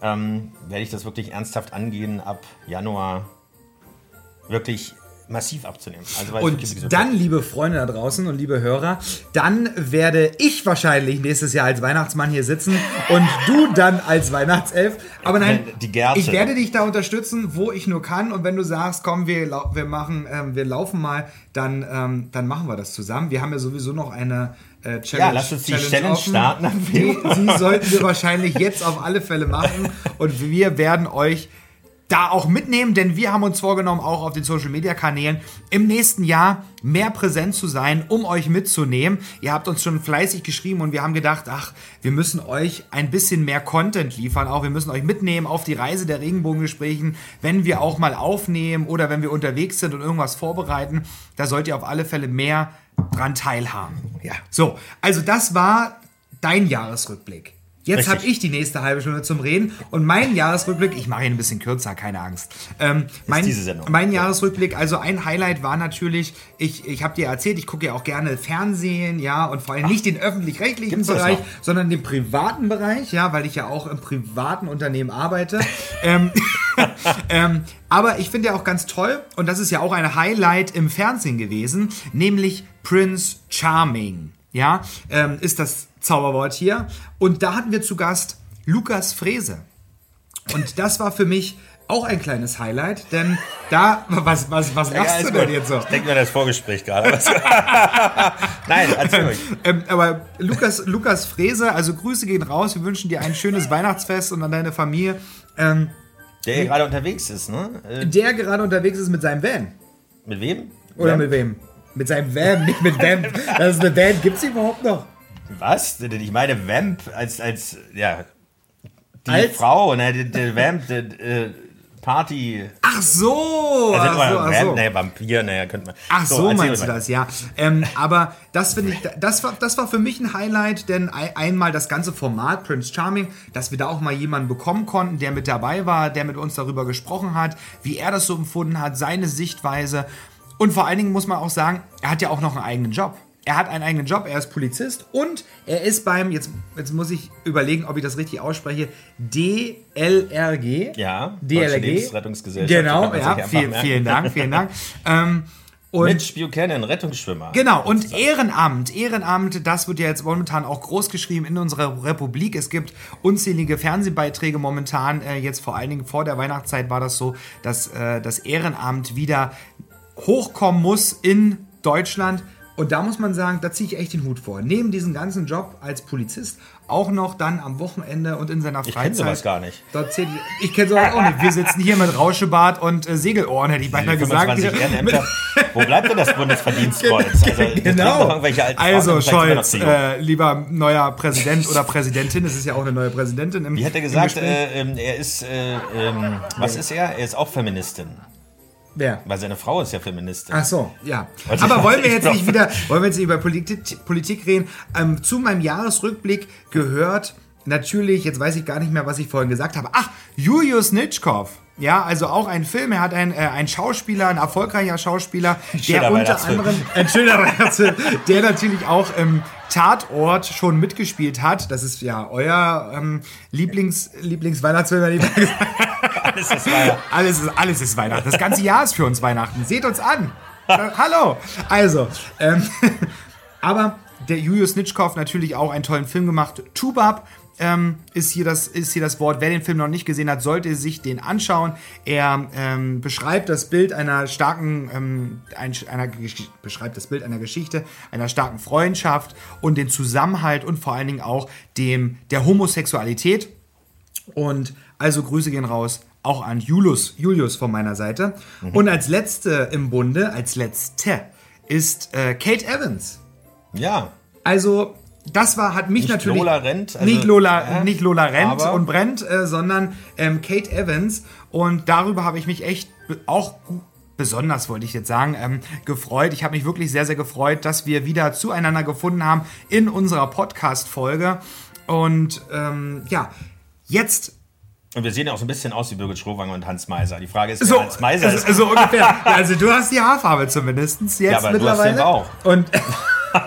Ähm, werde ich das wirklich ernsthaft angehen, ab Januar wirklich massiv abzunehmen. Also, Und dann, liebe Freunde da draußen und liebe Hörer, dann werde ich wahrscheinlich nächstes Jahr als Weihnachtsmann hier sitzen und du dann als Weihnachtself. Aber nein, ich werde dich da unterstützen, wo ich nur kann. Und wenn du sagst, komm, wir, wir machen, ähm, wir laufen mal, dann, ähm, dann machen wir das zusammen. Wir haben ja sowieso noch eine äh, Challenge. Ja, lass uns die Challenge starten am Die, die sollten wir wahrscheinlich jetzt auf alle Fälle machen. Und wir werden euch da auch mitnehmen, denn wir haben uns vorgenommen, auch auf den Social Media Kanälen im nächsten Jahr mehr präsent zu sein, um euch mitzunehmen. Ihr habt uns schon fleißig geschrieben und wir haben gedacht, ach, wir müssen euch ein bisschen mehr Content liefern, auch wir müssen euch mitnehmen auf die Reise der Regenbogengesprächen, wenn wir auch mal aufnehmen oder wenn wir unterwegs sind und irgendwas vorbereiten. Da sollt ihr auf alle Fälle mehr dran teilhaben. Ja. So, also das war dein Jahresrückblick. Jetzt habe ich die nächste halbe Stunde zum Reden und mein Jahresrückblick, ich mache ihn ein bisschen kürzer, keine Angst. Ähm, mein, diese Sendung. mein Jahresrückblick, also ein Highlight war natürlich, ich, ich habe dir erzählt, ich gucke ja auch gerne Fernsehen, ja, und vor allem nicht den öffentlich-rechtlichen Bereich, sondern den privaten Bereich, ja, weil ich ja auch im privaten Unternehmen arbeite. ähm, ähm, aber ich finde ja auch ganz toll, und das ist ja auch ein Highlight im Fernsehen gewesen, nämlich Prince Charming. Ja, ähm, ist das Zauberwort hier. Und da hatten wir zu Gast Lukas Frese. Und das war für mich auch ein kleines Highlight, denn da, was, was, was lachst alles du denn gut. jetzt so? Ich denke mir das Vorgespräch gerade. Nein, erzähl. Ähm, aber Lukas, Lukas Frese, also Grüße gehen raus. Wir wünschen dir ein schönes Weihnachtsfest und an deine Familie. Ähm, Der hier gerade unterwegs ist, ne? Äh, der gerade unterwegs ist mit seinem Van. mit wem? Oder Wer? mit wem? Mit seinem Van, nicht mit Van. Das ist eine Van. Gibt's die überhaupt noch? Was? Ich meine Vamp als, als ja, die Als? Frau, ne, der, der Vamp, der, äh, Party. Ach so! Also, Ach so, ach Vamp, so. ne, Vampir, ne, könnte man. Ach so, erzähl meinst du das, ja. Ähm, aber das finde ich, das war, das war für mich ein Highlight, denn ein, einmal das ganze Format Prince Charming, dass wir da auch mal jemanden bekommen konnten, der mit dabei war, der mit uns darüber gesprochen hat, wie er das so empfunden hat, seine Sichtweise. Und vor allen Dingen muss man auch sagen, er hat ja auch noch einen eigenen Job. Er hat einen eigenen Job, er ist Polizist und er ist beim, jetzt, jetzt muss ich überlegen, ob ich das richtig ausspreche, DLRG. Ja, DLRG. Lebensrettungsgesellschaft, Genau, ja, viel, vielen Dank, vielen Dank. ähm, und Mitch Buchanan, Rettungsschwimmer. Genau, und Ehrenamt, Ehrenamt, das wird ja jetzt momentan auch groß geschrieben in unserer Republik. Es gibt unzählige Fernsehbeiträge momentan. Äh, jetzt vor allen Dingen vor der Weihnachtszeit war das so, dass äh, das Ehrenamt wieder hochkommen muss in Deutschland. Und da muss man sagen, da ziehe ich echt den Hut vor. Neben diesem ganzen Job als Polizist auch noch dann am Wochenende und in seiner Ich Freizeit. kenne sowas gar nicht. Zählt, ich kenne sowas auch nicht. Wir sitzen hier mit Rauschebart und äh, Segelohren, hätte ich beinahe gesagt. 25 Ehrenämter. Wo bleibt denn das Bundesverdienstkreuz? Also, Genau. Also Scholz, äh, lieber neuer Präsident oder Präsidentin, es ist ja auch eine neue Präsidentin im Wie hat er gesagt, äh, ähm, er ist, äh, ähm, was ist er? Er ist auch Feministin. Wer? Weil seine Frau ist ja Feministin. Ach so, ja. Also, Aber wollen wir jetzt nicht wieder, wollen wir jetzt nicht über Politik, Politik reden? Ähm, zu meinem Jahresrückblick gehört natürlich, jetzt weiß ich gar nicht mehr, was ich vorhin gesagt habe. Ach, Julius Nitschkow. Ja, also auch ein Film. Er hat ein, äh, ein Schauspieler, ein erfolgreicher Schauspieler, der unter anderem ein schöner Weihnachtsfilm, der natürlich auch im Tatort schon mitgespielt hat. Das ist ja euer ähm, Lieblings Lieblingsweihnachtsfilm. hätte ich mal gesagt. Alles ist weiter. Alles ist, alles ist Weihnachten. Das ganze Jahr ist für uns Weihnachten. Seht uns an. Äh, hallo. Also, ähm, aber der Julius Nitschkow natürlich auch einen tollen Film gemacht. Tubab ähm, ist, hier das, ist hier das Wort. Wer den Film noch nicht gesehen hat, sollte sich den anschauen. Er ähm, beschreibt das Bild einer starken, ähm, ein, einer, beschreibt das Bild einer Geschichte, einer starken Freundschaft und den Zusammenhalt und vor allen Dingen auch dem, der Homosexualität. Und also Grüße gehen raus auch an Julius, Julius von meiner Seite. Und als letzte im Bunde, als letzte, ist äh, Kate Evans. Ja. Also, das war, hat mich Nicht natürlich. Lola Rent, also, nicht Lola, ja, nicht Lola aber- und brennt, äh, sondern ähm, Kate Evans. Und darüber habe ich mich echt auch besonders, wollte ich jetzt sagen, ähm, gefreut. Ich habe mich wirklich sehr, sehr gefreut, dass wir wieder zueinander gefunden haben in unserer Podcast-Folge. Und ähm, ja, jetzt Und wir sehen ja auch so ein bisschen aus wie Birgit Schrowanger und Hans Meiser. Die Frage ist, so, Hans Meiser ist. so, so ungefähr. Ja, also du hast die Haarfarbe zumindest jetzt Ja, aber du hast mittlerweile. den Bauch. Und So.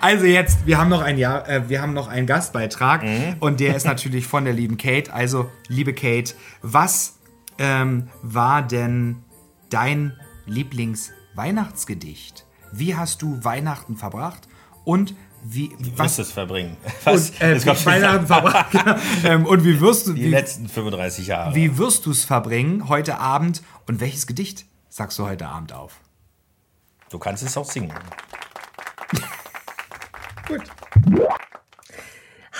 also jetzt, wir haben noch ein Jahr, äh, wir haben noch einen Gastbeitrag Mhm. und der ist natürlich von der lieben Kate. Also liebe Kate, was ähm, war denn dein Lieblingsweihnachtsgedicht? Wie hast du Weihnachten verbracht und wie Was was es verbringen? Was? und, äh, genau. ähm, und wie wirst du die wie, letzten 35 Jahre. wie wirst du es verbringen heute Abend und welches Gedicht sagst du heute Abend auf? Du kannst es auch singen. Gut.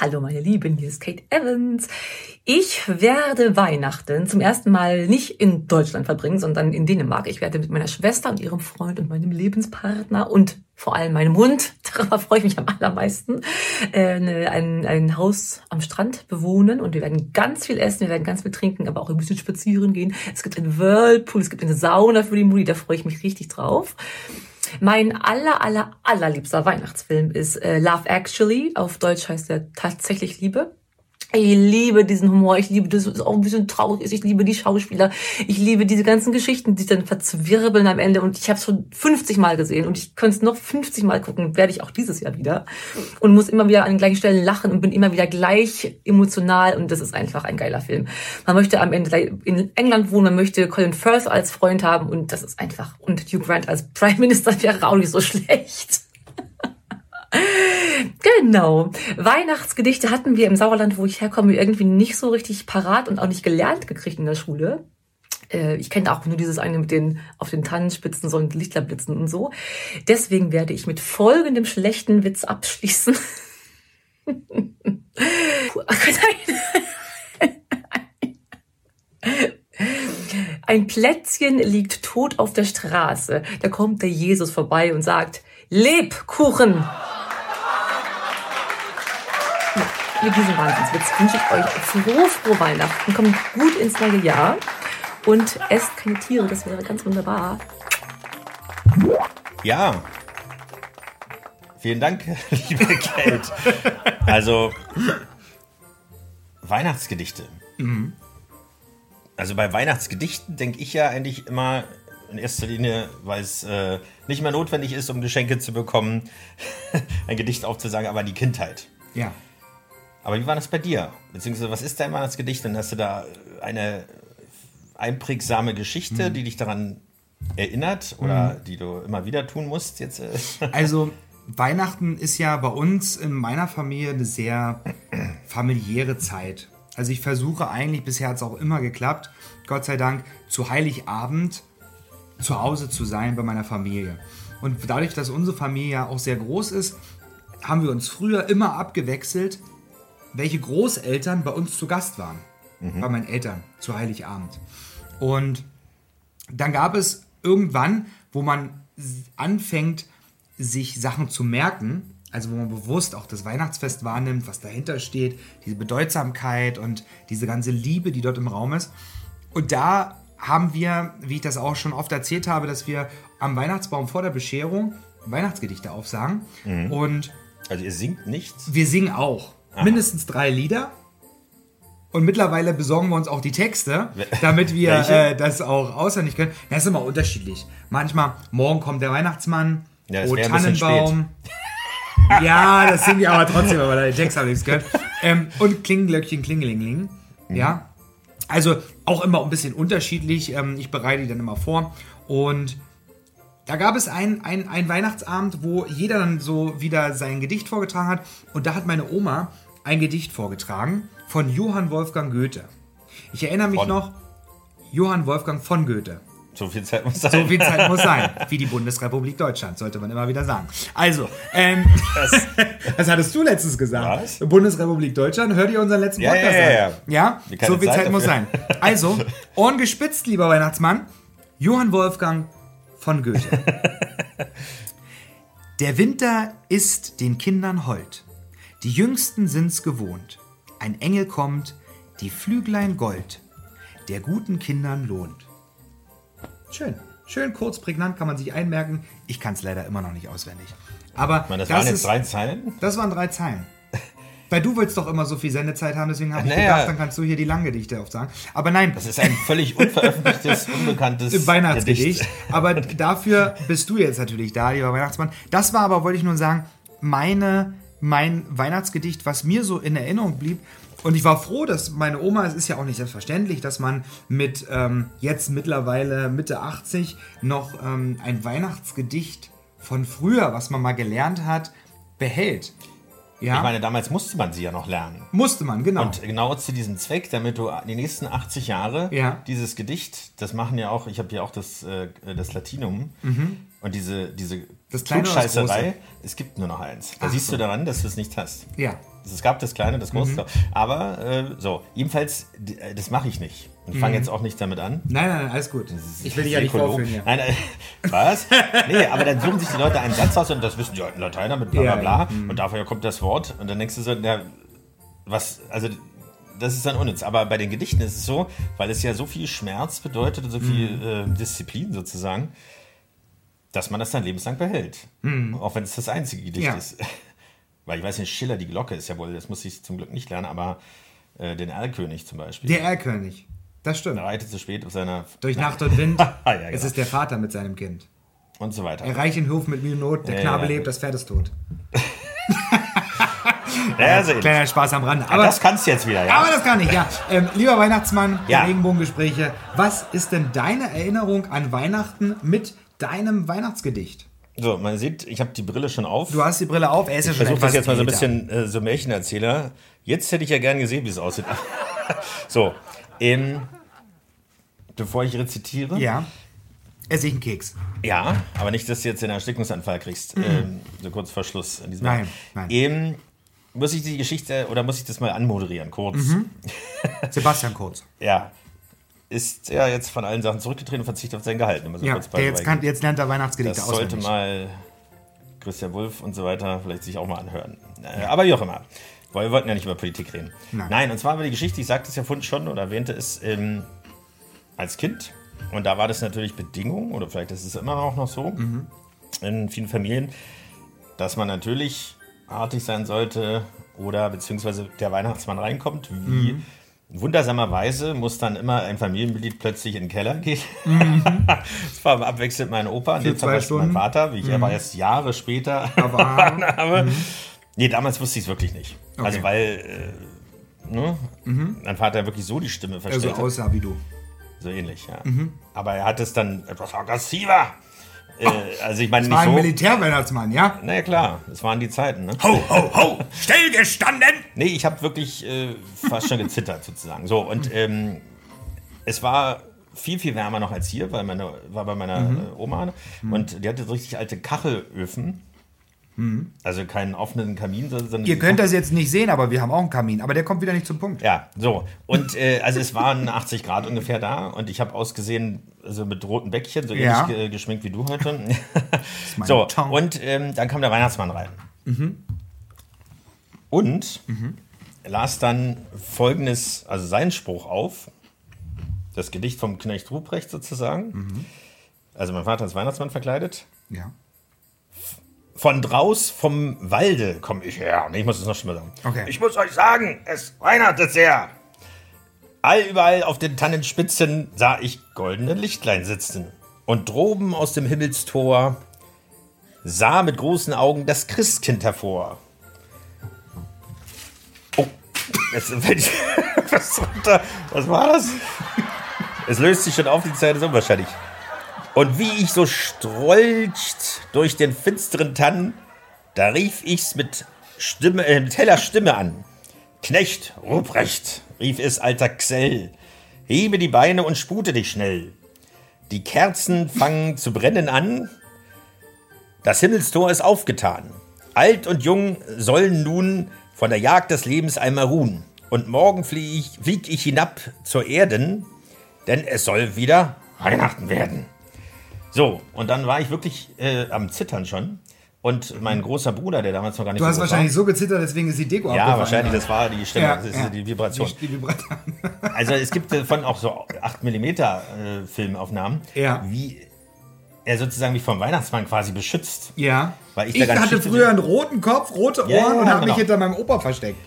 Hallo meine Lieben, hier ist Kate Evans. Ich werde Weihnachten zum ersten Mal nicht in Deutschland verbringen, sondern in Dänemark. Ich werde mit meiner Schwester und ihrem Freund und meinem Lebenspartner und vor allem meinem Hund, darauf freue ich mich am allermeisten, äh, eine- ein, ein Haus am Strand bewohnen und wir werden ganz viel essen, wir werden ganz viel trinken, aber auch ein bisschen spazieren gehen. Es gibt einen Whirlpool, es gibt eine Sauna für die Mutti, da freue ich mich richtig drauf. Mein aller, aller, allerliebster Weihnachtsfilm ist äh, Love Actually. Auf Deutsch heißt er tatsächlich Liebe. Ich liebe diesen Humor, ich liebe, dass es auch ein bisschen traurig ist, ich liebe die Schauspieler, ich liebe diese ganzen Geschichten, die dann verzwirbeln am Ende und ich habe es schon 50 Mal gesehen und ich könnte es noch 50 Mal gucken, werde ich auch dieses Jahr wieder und muss immer wieder an den gleichen Stellen lachen und bin immer wieder gleich emotional und das ist einfach ein geiler Film. Man möchte am Ende in England wohnen, man möchte Colin Firth als Freund haben und das ist einfach, und Hugh Grant als Prime Minister wäre auch nicht so schlecht. Genau. Weihnachtsgedichte hatten wir im Sauerland, wo ich herkomme, irgendwie nicht so richtig parat und auch nicht gelernt gekriegt in der Schule. Äh, Ich kenne auch nur dieses eine mit den auf den Tannenspitzen so und Lichterblitzen und so. Deswegen werde ich mit folgendem schlechten Witz abschließen. Ein Plätzchen liegt tot auf der Straße. Da kommt der Jesus vorbei und sagt, Lebkuchen! Mit diesem Wahnsinnswitz wünsche ich euch frohe, frohe Weihnachten. Kommt gut ins neue Jahr und esst keine Tiere. Das wäre ganz wunderbar. Ja. Vielen Dank, liebe Kate. Also, Weihnachtsgedichte. Also bei Weihnachtsgedichten denke ich ja eigentlich immer in erster Linie, weil es äh, nicht mehr notwendig ist, um Geschenke zu bekommen, ein Gedicht aufzusagen, aber die Kindheit. Ja. Aber wie war das bei dir? Beziehungsweise, was ist dein Weihnachtsgedicht? Und hast du da eine einprägsame Geschichte, die dich daran erinnert oder die du immer wieder tun musst? Jetzt? Also Weihnachten ist ja bei uns in meiner Familie eine sehr familiäre Zeit. Also ich versuche eigentlich, bisher hat es auch immer geklappt, Gott sei Dank, zu Heiligabend zu Hause zu sein bei meiner Familie. Und dadurch, dass unsere Familie ja auch sehr groß ist, haben wir uns früher immer abgewechselt, welche Großeltern bei uns zu Gast waren. Bei meinen Eltern zu Heiligabend. Und dann gab es irgendwann, wo man anfängt, sich Sachen zu merken, also wo man bewusst auch das Weihnachtsfest wahrnimmt, was dahinter steht, diese Bedeutsamkeit und diese ganze Liebe, die dort im Raum ist. Und da haben wir, wie ich das auch schon oft erzählt habe, dass wir am Weihnachtsbaum vor der Bescherung Weihnachtsgedichte aufsagen. Und Also ihr singt nichts? wir singen auch mindestens drei Lieder. Und mittlerweile besorgen wir uns auch die Texte, damit wir äh, das auch auswendig können. Das ist immer unterschiedlich. Manchmal, morgen kommt der Weihnachtsmann, Ja, oh Tannenbaum. Ja, das singen wir aber trotzdem, weil wir den Text haben nichts gehört. Ähm, und Klingenglöckchen, Klingelingling. Mhm. Ja. Also auch immer ein bisschen unterschiedlich. Ähm, ich bereite die dann immer vor. Und da gab es einen ein Weihnachtsabend, wo jeder dann so wieder sein Gedicht vorgetragen hat. Und da hat meine Oma ein Gedicht vorgetragen von Johann Wolfgang Goethe. Ich erinnere mich Von? noch, Johann Wolfgang von Goethe. So viel Zeit muss sein. So viel Zeit muss sein. Wie die Bundesrepublik Deutschland, sollte man immer wieder sagen. Also, ähm, was hattest du letztens gesagt? Was? Bundesrepublik Deutschland, hört ihr unseren letzten Ja, Podcast ja, ja, an? ja. Ja, so viel Zeit Zeit, muss sein. Also, Ohren gespitzt, lieber Weihnachtsmann. Johann Wolfgang von Goethe. Der Winter ist den Kindern hold. Die Jüngsten sind's gewohnt. Ein Engel kommt, die Flüglein Gold, der guten Kindern lohnt. Schön. Schön kurz, prägnant kann man sich einmerken. Ich kann es leider immer noch nicht auswendig. Aber Man, das, das, waren jetzt ist, drei Zeilen? das waren drei Zeilen. Weil du willst doch immer so viel Sendezeit haben, deswegen habe ich Naja. gedacht, dann kannst du hier die Langgedichte aufsagen. Aber nein, Das ist ein völlig unveröffentlichtes, unbekanntes Weihnachtsgedicht. Gedicht. Aber dafür bist du jetzt natürlich da, lieber Weihnachtsmann. Das war aber, wollte ich nur sagen, meine, mein Weihnachtsgedicht, was mir so in Erinnerung blieb. Und ich war froh, dass meine Oma, es ist ja auch nicht selbstverständlich, dass man mit ähm, jetzt mittlerweile Mitte 80 noch ähm, ein Weihnachtsgedicht von früher, was man mal gelernt hat, behält. Ja, Ich meine, damals musste man sie ja noch lernen. musste man, genau. Und genau zu diesem Zweck, damit du die nächsten 80 Jahre Ja. dieses Gedicht, das machen ja auch, ich habe ja auch das, äh, das Latinum und diese, diese Mhm. Das kleine Klugscheißerei, es gibt nur noch eins. Da Ach siehst so. du daran, dass du es nicht hast. ja. Es gab das kleine, das Mhm. große, aber äh, so, jedenfalls, äh, das mache ich nicht. Und Mhm. fange jetzt auch nicht damit an. Nein, nein, nein, alles gut. Ich will dich ja nicht vorführen hier. Nein, nein, was? Nee, aber dann suchen sich die Leute einen Satz aus und das wissen die alten Lateiner mit bla bla Ja, bla. ja. Mhm. Und dafür kommt das Wort. Und dann denkst du so, na, was, also das ist dann unnütz. Aber bei den Gedichten ist es so, weil es ja so viel Schmerz bedeutet und so viel Mhm. äh, Disziplin sozusagen, dass man das dann lebenslang behält. Auch wenn es das einzige Gedicht Mhm. Ja. ist. Weil ich weiß nicht, Schiller, die Glocke ist ja wohl, das muss ich zum Glück nicht lernen, aber äh, den Erlkönig zum Beispiel. Der Erlkönig. Das stimmt. Er reitet zu spät auf seiner Durch Nacht und Wind. ja, genau. Es ist der Vater mit seinem Kind. und so weiter. Er reicht den Hof mit Mühe und Not, der Ja, Knabe ja. lebt, das Pferd ist tot. Ja, also, Kleiner Spaß am Rande. aber Aber, das kannst du jetzt wieder, ja? aber das kann ich, ja. Ähm, lieber Weihnachtsmann, Ja. Regenbogengespräche, was ist denn deine Erinnerung an Weihnachten mit deinem Weihnachtsgedicht? So, man sieht, ich habe die Brille schon auf. Du hast die Brille auf, er ist ja ich schon versuche das etwas jetzt mal so ein bisschen äh, so Märchenerzähler. Jetzt hätte ich ja gern gesehen, wie es aussieht. so, ähm, bevor ich rezitiere. Ja. Esse ich einen Keks. Ja, aber nicht, dass du jetzt den Erstickungsanfall kriegst, ähm, so kurz vor Schluss. In diesem Mhm. Nein, nein. Ähm, muss ich die Geschichte oder muss ich das mal anmoderieren, kurz? Mhm. Sebastian Kurz. Ja. Ist ja jetzt von allen Sachen zurückgetreten und verzichtet auf sein Gehalt. So Ja, jetzt, kann, jetzt lernt er Weihnachtsgedichte Das sollte mal Christian Wulff und so weiter vielleicht sich auch mal anhören. Äh, aber wie auch immer. Weil wir wollten ja nicht über Politik reden. Nein. und zwar war die Geschichte, ich sagte es ja vorhin schon oder erwähnte es ähm, als Kind. Und da war das natürlich Bedingung, oder vielleicht ist es immer auch noch so, Mhm. in vielen Familien, dass man natürlich artig sein sollte oder beziehungsweise der Weihnachtsmann reinkommt. Wie Mhm. Wundersamerweise muss dann immer ein Familienmitglied plötzlich in den Keller gehen. Das war abwechselnd mein Opa, in Mhm. Dem Fall mein? Mhm. Vater, wie ich aber erst Jahre später Aber- habe. Nee, damals wusste ich es wirklich nicht. Also Okay. weil äh, ne, mein Vater wirklich so die Stimme Also verstellt hat. aussah wie du. So ähnlich, ja. Mhm. Aber er hat es dann etwas aggressiver. Äh, also ich meine War nicht ein so. Militärweihnachtsmann, ja? Na ja, klar, es waren die Zeiten, ne? Ho, ho, ho! Stillgestanden! Nee, ich habe wirklich äh, fast schon gezittert sozusagen. So, und ähm, es war viel, viel wärmer noch als hier, weil meine war bei meiner Mhm. äh, Oma und die hatte so richtig alte Kachelöfen. Also keinen offenen Kamin, sondern Mhm. Ihr könnt das jetzt nicht sehen, aber wir haben auch einen Kamin. Aber der kommt wieder nicht zum Punkt. Ja, so. Und äh, also es waren 80 Grad ungefähr da und ich habe ausgesehen, also mit roten Bäckchen, so Ja. ähnlich ge geschminkt wie du heute. so, Ton. und ähm, dann kam der Weihnachtsmann rein. Und las dann folgendes, also seinen Spruch auf. das Gedicht vom Knecht Ruprecht sozusagen. Also mein Vater als Weihnachtsmann verkleidet. Ja. Von draus vom Walde komme ich her. Ich muss es noch schlimmer sagen. Okay. Ich muss euch sagen, es weihnachtet sehr. All überall auf den Tannenspitzen sah ich goldene Lichtlein sitzen. Und droben aus dem Himmelstor sah mit großen Augen das Christkind hervor. Oh, jetzt fällt ich was runter. Was war das? Es löst sich schon auf, die Zeit ist unwahrscheinlich. Und wie ich so strolcht durch den finsteren Tann, da rief ich's mit, Stimme, äh, mit heller Stimme an. Knecht, Ruprecht, rief es alter Xell, hebe die Beine und spute dich schnell. Die Kerzen fangen zu brennen an, das Himmelstor ist aufgetan. Alt und jung sollen nun von der Jagd des Lebens einmal ruhen. Und morgen flieg ich, flieg ich hinab zur Erden, denn es soll wieder Weihnachten werden. So, und dann war ich wirklich äh, am Zittern schon. Und mein großer Bruder, der damals noch gar nicht Du hast so wahrscheinlich so gezittert, deswegen ist die Deko war, ja, wahrscheinlich, das war die Stimme, Ja, das ist ja. die Vibration. Die, die Vibration. Also es gibt davon auch so 8 mm äh, Filmaufnahmen, Ja. wie er sozusagen mich vom Weihnachtsmann quasi beschützt. Ja. Weil ich ich hatte früher einen roten Kopf, rote Ohren ja, und habe genau. mich hinter meinem Opa versteckt.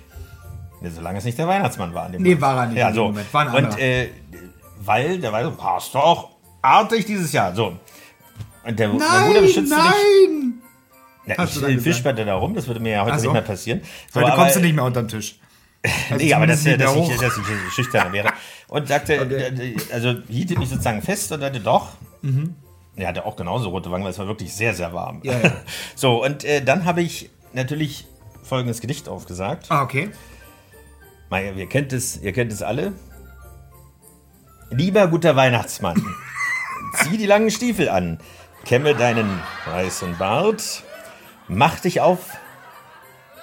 Ja, solange es nicht der Weihnachtsmann war. in dem Nee, Moment. war er nicht Ja, so. Moment, war ein Und äh, weil, der war so, passt doch artig dieses Jahr. So. Und der, mein Bruder beschützt mich. nein! Ja, Hast ich du dann äh, gesagt. fischberte da rum, das würde mir ja heute so. nicht mehr passieren. So, Heute aber- kommst du nicht mehr unter den Tisch. Also nee, aber dass, dass, ich, dass ich schüchtern wäre. Und sagte, Okay. äh, also hielt mich sozusagen fest und sagte, doch. Mhm. Er hatte auch genauso rote Wangen, weil es war wirklich sehr, sehr warm. Ja, ja. So, und äh, dann habe ich natürlich folgendes Gedicht aufgesagt. Ah, okay. Mal, ihr kennt es, ihr kennt es alle. Lieber guter Weihnachtsmann, zieh die langen Stiefel an, kämme deinen weißen Bart, mach dich auf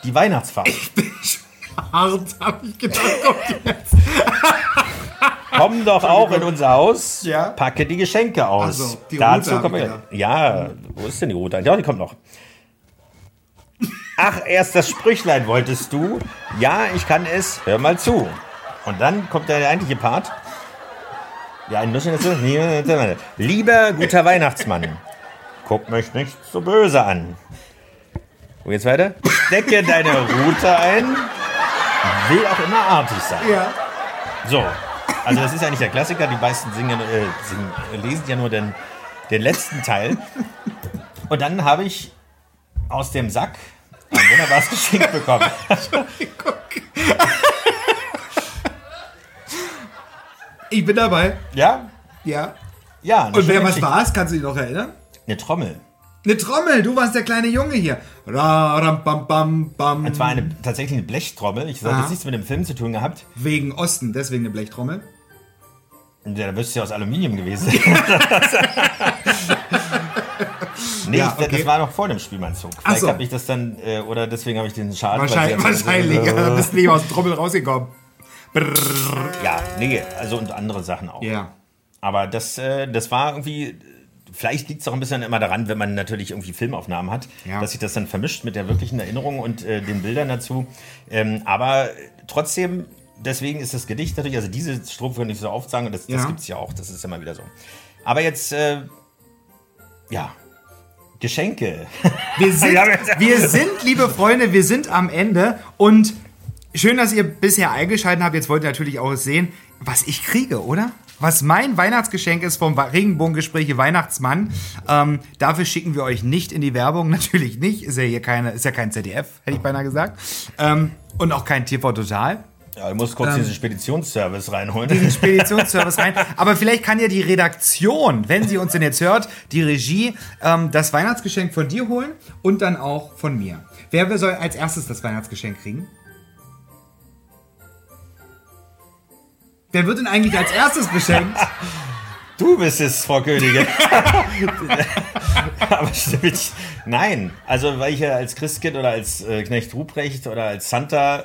die Weihnachtsfahrt. Hart, hab ich gedacht, kommt jetzt. Komm doch auch in unser Haus, Ja. packe die Geschenke aus. Ach so, die Dazu kommen ich wir. Ja, wo ist denn die Route? Ja, die kommt noch. Ach, erst das Sprüchlein wolltest du? Ja, ich kann es. Hör mal zu. Und dann kommt der eigentliche Part. Ja, ein dazu. Lieber guter Weihnachtsmann, guck mich nicht so böse an. Wo geht's weiter? Stecke deine Route ein. Will auch immer artig sein. Ja. So, also das ist ja nicht der Klassiker. Die meisten singen, äh, singen, lesen ja nur den, den letzten Teil. Und dann habe ich aus dem Sack ein wunderbares Geschenk bekommen. Ich bin dabei. Ja? Ja. Ja. Und wer was Geschichte. war's? Kannst du dich noch erinnern? Eine Trommel. Eine Trommel, du warst der kleine Junge hier. Ra, ram, bam, bam, bam. Und zwar eine, tatsächlich eine Blechtrommel. Ich Aha. jetzt nichts mit dem Film zu tun gehabt. Wegen Osten, deswegen eine Blechtrommel. Ja, da müsste ja aus Aluminium gewesen nee, Ja, okay. das war noch vor dem Spielmannszug. Ach Vielleicht so. habe ich das dann, äh, oder deswegen habe ich den Schaden. Wahrscheinlich, wahrscheinlich. Ja, bist du nicht aus Trommel rausgekommen. Brrr. Ja, nee, also und andere Sachen auch. Ja. Aber das, äh, das war irgendwie, vielleicht liegt es auch ein bisschen immer daran, wenn man natürlich irgendwie Filmaufnahmen hat, Ja. dass sich das dann vermischt mit der wirklichen Erinnerung und äh, den Bildern dazu. Ähm, aber trotzdem, deswegen ist das Gedicht natürlich, also diese Strophe kann ich so oft sagen und das, das Ja. gibt es ja auch, das ist immer wieder so. Aber jetzt, äh, ja, Geschenke. Wir sind, wir sind, liebe Freunde, wir sind am Ende und schön, dass ihr bisher eingeschaltet habt. Jetzt wollt ihr natürlich auch sehen, was ich kriege, oder? Was mein Weihnachtsgeschenk ist vom Regenbogengespräche Weihnachtsmann. Ähm, dafür schicken wir euch nicht in die Werbung, natürlich nicht. Ist ja hier keine, ist ja kein ZDF, hätte ich beinahe gesagt. Ähm, und auch kein TV Total. Ja, ich muss kurz diesen Speditionsservice reinholen. diesen Speditionsservice rein. Aber vielleicht kann ja die Redaktion, wenn sie uns denn jetzt hört, die Regie, ähm, das Weihnachtsgeschenk von dir holen und dann auch von mir. Wer soll als erstes das Weihnachtsgeschenk kriegen? Wer wird denn eigentlich als erstes beschenkt? Du bist es, Frau Königin. Aber stimmt. Nein, also weil ich ja als Christkind oder als äh, Knecht Ruprecht oder als Santa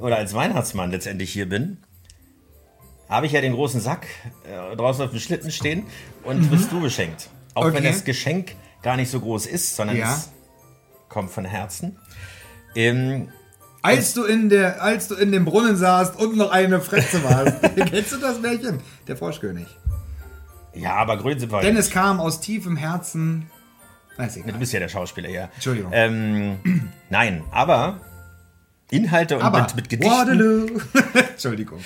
oder als Weihnachtsmann letztendlich hier bin, habe ich ja den großen Sack äh, draußen auf dem Schlitten stehen und wirst du beschenkt. Auch wenn Okay. das Geschenk gar nicht so groß ist, sondern Ja. es kommt von Herzen. Ähm, Als du, in der, als du in dem Brunnen saßt und noch eine Fretze warst. Kennst du das Märchen? Der Froschkönig. Ja, aber grün sind wir Denn es kam aus tiefem Herzen. Na, ist Du egal. bist ja der Schauspieler, ja. Entschuldigung. Ähm, nein, aber Inhalte und Aber mit, mit Gedichten Waterloo. Entschuldigung.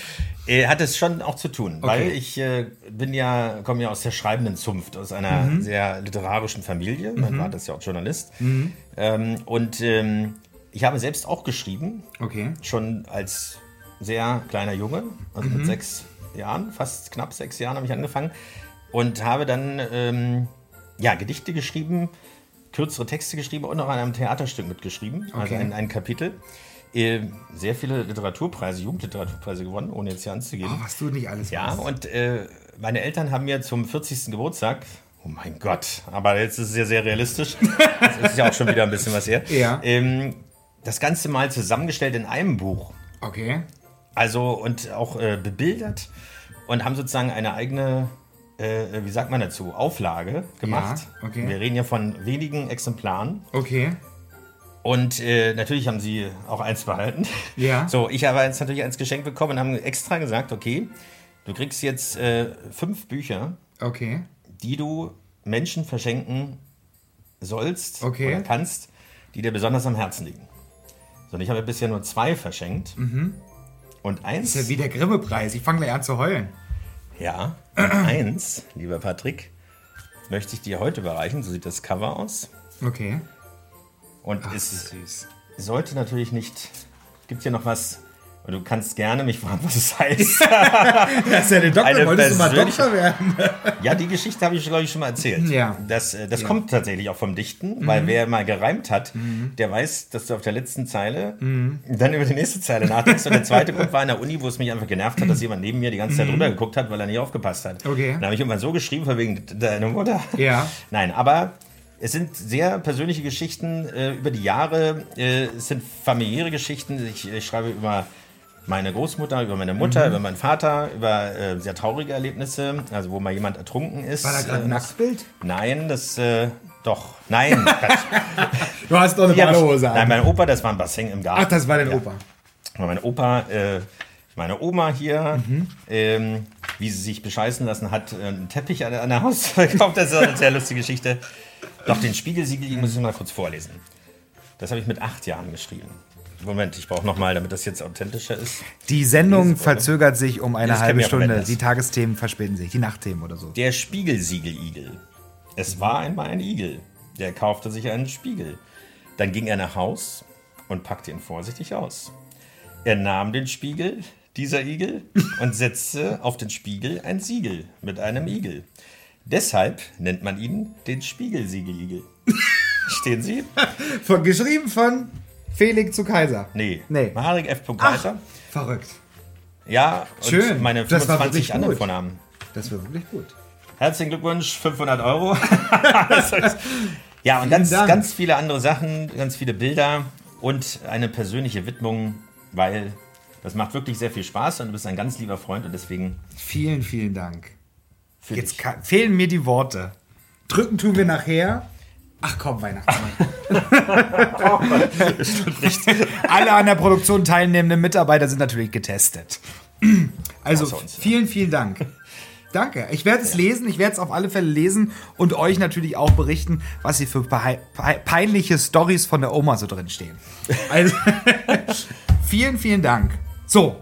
äh, hat es schon auch zu tun, weil Okay. ich äh, bin ja, komme ja aus der schreibenden Zunft, aus einer Mhm. sehr literarischen Familie. Mein Vater ist ja auch Journalist. Mhm. Ähm, und ähm, ich habe selbst auch geschrieben, Okay. schon als sehr kleiner Junge, also Mhm. mit sechs Jahren, fast knapp sechs Jahren habe ich angefangen und habe dann ähm, ja, Gedichte geschrieben, kürzere Texte geschrieben und auch an einem Theaterstück mitgeschrieben, also Okay. ein, ein Kapitel. Äh, Sehr viele Literaturpreise, Jugendliteraturpreise gewonnen, ohne jetzt hier anzugeben. Oh, was du nicht alles Ja, weißt. und äh, meine Eltern haben mir zum 40. Geburtstag, oh mein Gott, aber jetzt ist es ja sehr realistisch, das ist ja auch schon wieder ein bisschen was her, Ja. ähm, das Ganze mal zusammengestellt in einem Buch. Okay. Also und auch äh, bebildert und haben sozusagen eine eigene, äh, wie sagt man dazu, Auflage gemacht. Ja, okay. Wir reden ja von wenigen Exemplaren. Okay. Und äh, natürlich haben sie auch eins behalten. Ja. So, ich habe jetzt natürlich eins geschenkt bekommen und haben extra gesagt, okay, du kriegst jetzt äh, fünf Bücher, Okay. die du Menschen verschenken sollst Okay. oder kannst, die dir besonders am Herzen liegen. So, und ich habe bisher nur zwei verschenkt. Und eins. Mhm. Ist ja wie der Grimme-Preis. Ich fange gleich an zu heulen. Ja, und eins, lieber Patrick, möchte ich dir heute überreichen. So sieht das Cover aus. Okay. Und Ach, es süß. sollte natürlich nicht. Gibt hier noch was? Und du kannst gerne mich fragen, was es heißt. Das ist ja der Doktor. Eine Wolltest du mal Doktor werden? ja, die Geschichte habe ich, glaube ich, schon mal erzählt. Ja. Das, äh, das Ja. kommt tatsächlich auch vom Dichten, Mhm. weil wer mal gereimt hat, der weiß, dass du auf der letzten Zeile Mhm. dann über die nächste Zeile nachdenkst. Und der zweite Grund war in der Uni, wo es mich einfach genervt hat, dass jemand neben mir die ganze Zeit drüber geguckt hat, weil er nicht aufgepasst hat. Mhm. Okay. Dann habe ich irgendwann so geschrieben, von wegen deine Mutter. Ja. Nein, aber es sind sehr persönliche Geschichten äh, über die Jahre. Äh, es sind familiäre Geschichten. Ich, ich schreibe über meine Großmutter, über meine Mutter, Mhm. über meinen Vater, über äh, sehr traurige Erlebnisse, also wo mal jemand ertrunken ist. War da gerade ein Nacktbild? Nein, das äh, doch. Nein. Du hast doch eine Ja, Badehose Nein, an. mein Opa, das war ein Bassin im Garten. Ach, das war dein Ja. Opa. Mein Opa, äh, meine Oma hier, Mhm. ähm, wie sie sich bescheißen lassen hat, äh, einen Teppich an, an der Haus verkauft. Das ist eine sehr lustige Geschichte. Doch den Spiegelsiegel, muss ich mal kurz vorlesen. Das habe ich mit acht Jahren geschrieben. Moment, ich brauche nochmal, damit das jetzt authentischer ist. Die Sendung verzögert sich um eine Das halbe Stunde. Die Tagesthemen verspäten sich, die Nachtthemen oder so. Der Spiegelsiegel-Igel. Es war einmal ein Igel, der kaufte sich einen Spiegel. Dann ging er nach Haus und packte ihn vorsichtig aus. Er nahm den Spiegel, dieser Igel, und setzte auf den Spiegel ein Siegel mit einem Igel. Deshalb nennt man ihn den Spiegelsiegel-Igel. Stehen Sie? Von, geschrieben von Felix zu Kaiser. Nee. Nee. Marek F. Kaiser. Verrückt. Ja, und Schön. meine Das war 25 wirklich anderen. Vornamen. Das war wirklich gut. Herzlichen Glückwunsch, 500 Euro. ja, und ganz, Dank. ganz viele andere Sachen, ganz viele Bilder und eine persönliche Widmung, weil das macht wirklich sehr viel Spaß und du bist ein ganz lieber Freund und deswegen Vielen, vielen Dank. Jetzt dich. ka- fehlen mir die Worte. Drücken tun wir nachher. Ach komm, Weihnachtsmann. Alle an der Produktion teilnehmenden Mitarbeiter sind natürlich getestet. Also vielen, vielen Dank. Danke. Ich werde es lesen, ich werde es auf alle Fälle lesen und euch natürlich auch berichten, was hier für pei- pei- peinliche Stories von der Oma so drin stehen. Also, vielen, vielen Dank. So,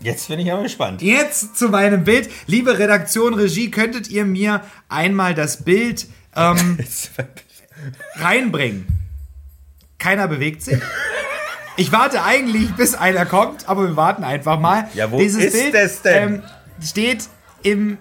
Jetzt bin ich aber gespannt. Jetzt zu meinem Bild. Liebe Redaktion, Regie, könntet ihr mir einmal das Bild ähm, reinbringen? Keiner bewegt sich. Ich warte eigentlich, bis einer kommt, aber wir warten einfach mal. Ja, wo ist es denn? Ähm, steht im,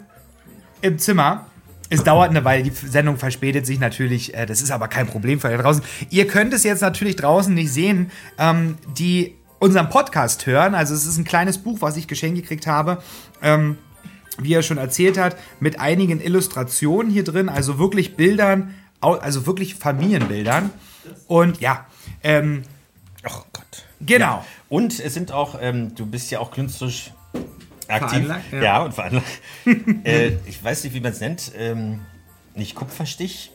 im Zimmer. Es dauert eine Weile, die Sendung verspätet sich natürlich. Äh, das ist aber kein Problem für euch da draußen. Ihr könnt es jetzt natürlich draußen nicht sehen, ähm, die unseren Podcast hören. Also es ist ein kleines Buch, was ich geschenkt gekriegt habe. Ähm, wie er schon erzählt hat, mit einigen Illustrationen hier drin, also wirklich Bildern, also wirklich Familienbildern. Und ja, ähm, Oh Gott. genau. Und es sind auch, ähm, du bist ja auch künstlerisch aktiv. Ja. ja. und veranlagt. äh, ich weiß nicht, wie man es nennt. Ähm, nicht Kupferstich,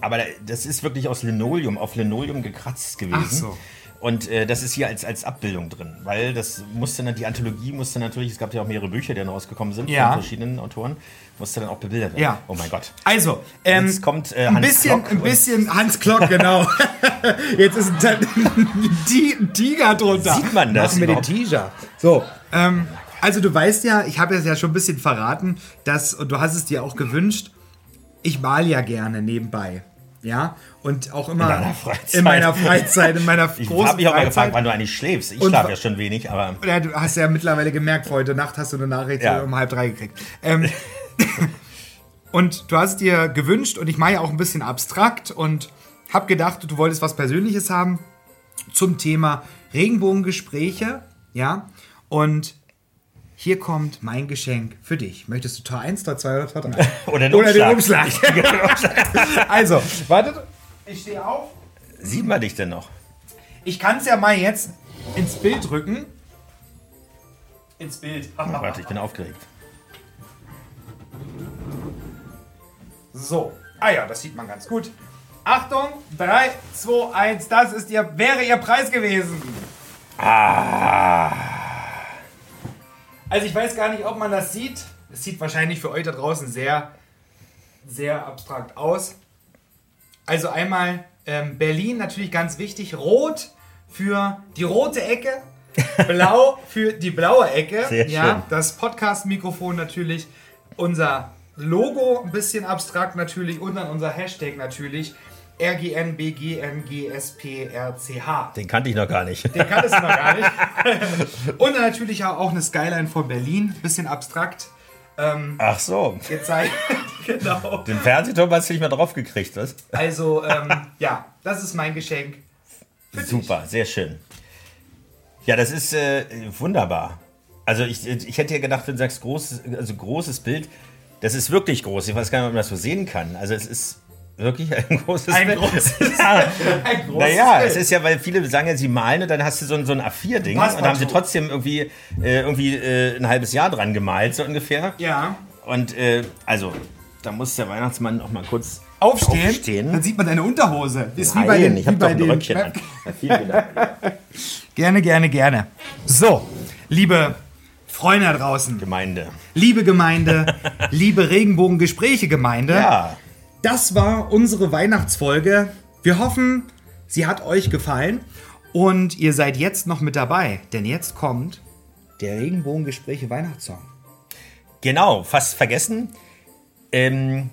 aber da- das ist wirklich aus Linoleum, auf Linoleum gekratzt gewesen. Ach so. Und äh, das ist hier als, als Abbildung drin, weil das musste dann, die Anthologie musste natürlich, es gab ja auch mehrere Bücher, die dann rausgekommen sind Ja. von verschiedenen Autoren, musste dann auch bebildert werden. Ja. Oh mein Gott. Also, ähm, Jetzt kommt äh, ein Hans bisschen, Klock ein bisschen Hans Klock, genau. Jetzt ist ein, Ti- ein Tiger drunter. Sieht man das Machen wir den? Tiger. So, ähm, also du weißt ja, ich habe es ja schon ein bisschen verraten, dass, und du hast es dir auch gewünscht, ich mal ja gerne nebenbei. Ja, und auch immer deiner Freizeit. in meiner Freizeit, in meiner Ich großen habe mich auch mal gefragt, wann du eigentlich schläfst. Ich schlafe ja schon wenig, aber Ja, du hast ja mittlerweile gemerkt, heute Nacht hast du eine Nachricht Ja. um halb drei gekriegt. Ähm, und du hast dir gewünscht, und ich mache ja auch ein bisschen abstrakt und habe gedacht, du wolltest was Persönliches haben zum Thema Regenbogengespräche, ja. Und hier kommt mein Geschenk für dich. Möchtest du Tor 1, Tor 2 oder Tor 3? Oder den oder den Umschlag. Umschlag. also, wartet. Ich stehe auf. sieht man dich denn noch? Ich kann es ja mal jetzt ins Bild rücken. Ins Bild. Warte, ich bin aufgeregt. So. Ah ja, das sieht man ganz gut. Achtung, 3, 2, 1, das ist ihr, wäre ihr Preis gewesen. Ah. Also ich weiß gar nicht, ob man das sieht. Es sieht wahrscheinlich für euch da draußen sehr, sehr abstrakt aus. Also einmal ähm, Berlin natürlich ganz wichtig. Rot für die rote Ecke. Blau für die blaue Ecke. Sehr ja, schön. das Podcast-Mikrofon natürlich. Unser Logo ein bisschen abstrakt natürlich. Und dann unser Hashtag natürlich. RGNBGNGSPRCH. Den kannte ich noch gar nicht. Den kanntest du noch gar nicht. Und natürlich auch eine Skyline von Berlin. Bisschen abstrakt. Ach so. gezeigt. genau. Den Fernsehturm hast du nicht mehr drauf gekriegt, was? Also, ähm, ja, das ist mein Geschenk. Super, sehr schön. Ja, das ist äh, wunderbar. Also ich, ich hätte ja gedacht, wenn du sagst großes, also großes Bild, das ist wirklich groß. Ich weiß gar nicht, ob man das so sehen kann. Also es ist wirklich ein großes Ein Bild. großes- ja. Ein großes Naja, Bild. es ist ja, weil viele sagen ja, sie malen und dann hast du so ein, so ein A4-Ding und dann haben sie trotzdem irgendwie, äh, irgendwie äh, ein halbes Jahr dran gemalt, so ungefähr. Ja. Und äh, also, da muss der Weihnachtsmann noch mal kurz Aufstehen, aufstehen. dann sieht man deine Unterhose. Ist wie Nein, bei den, ich wie habe doch bei ein Röckchen an. Gerne, gerne, gerne. So, liebe Freunde da draußen, Gemeinde. liebe Gemeinde, liebe Regenbogengespräche-Gemeinde. Ja, Das war unsere Weihnachtsfolge. Wir hoffen, sie hat euch gefallen und ihr seid jetzt noch mit dabei, denn jetzt kommt der Regenbogengespräche Weihnachtssong. Genau, fast vergessen. Ähm,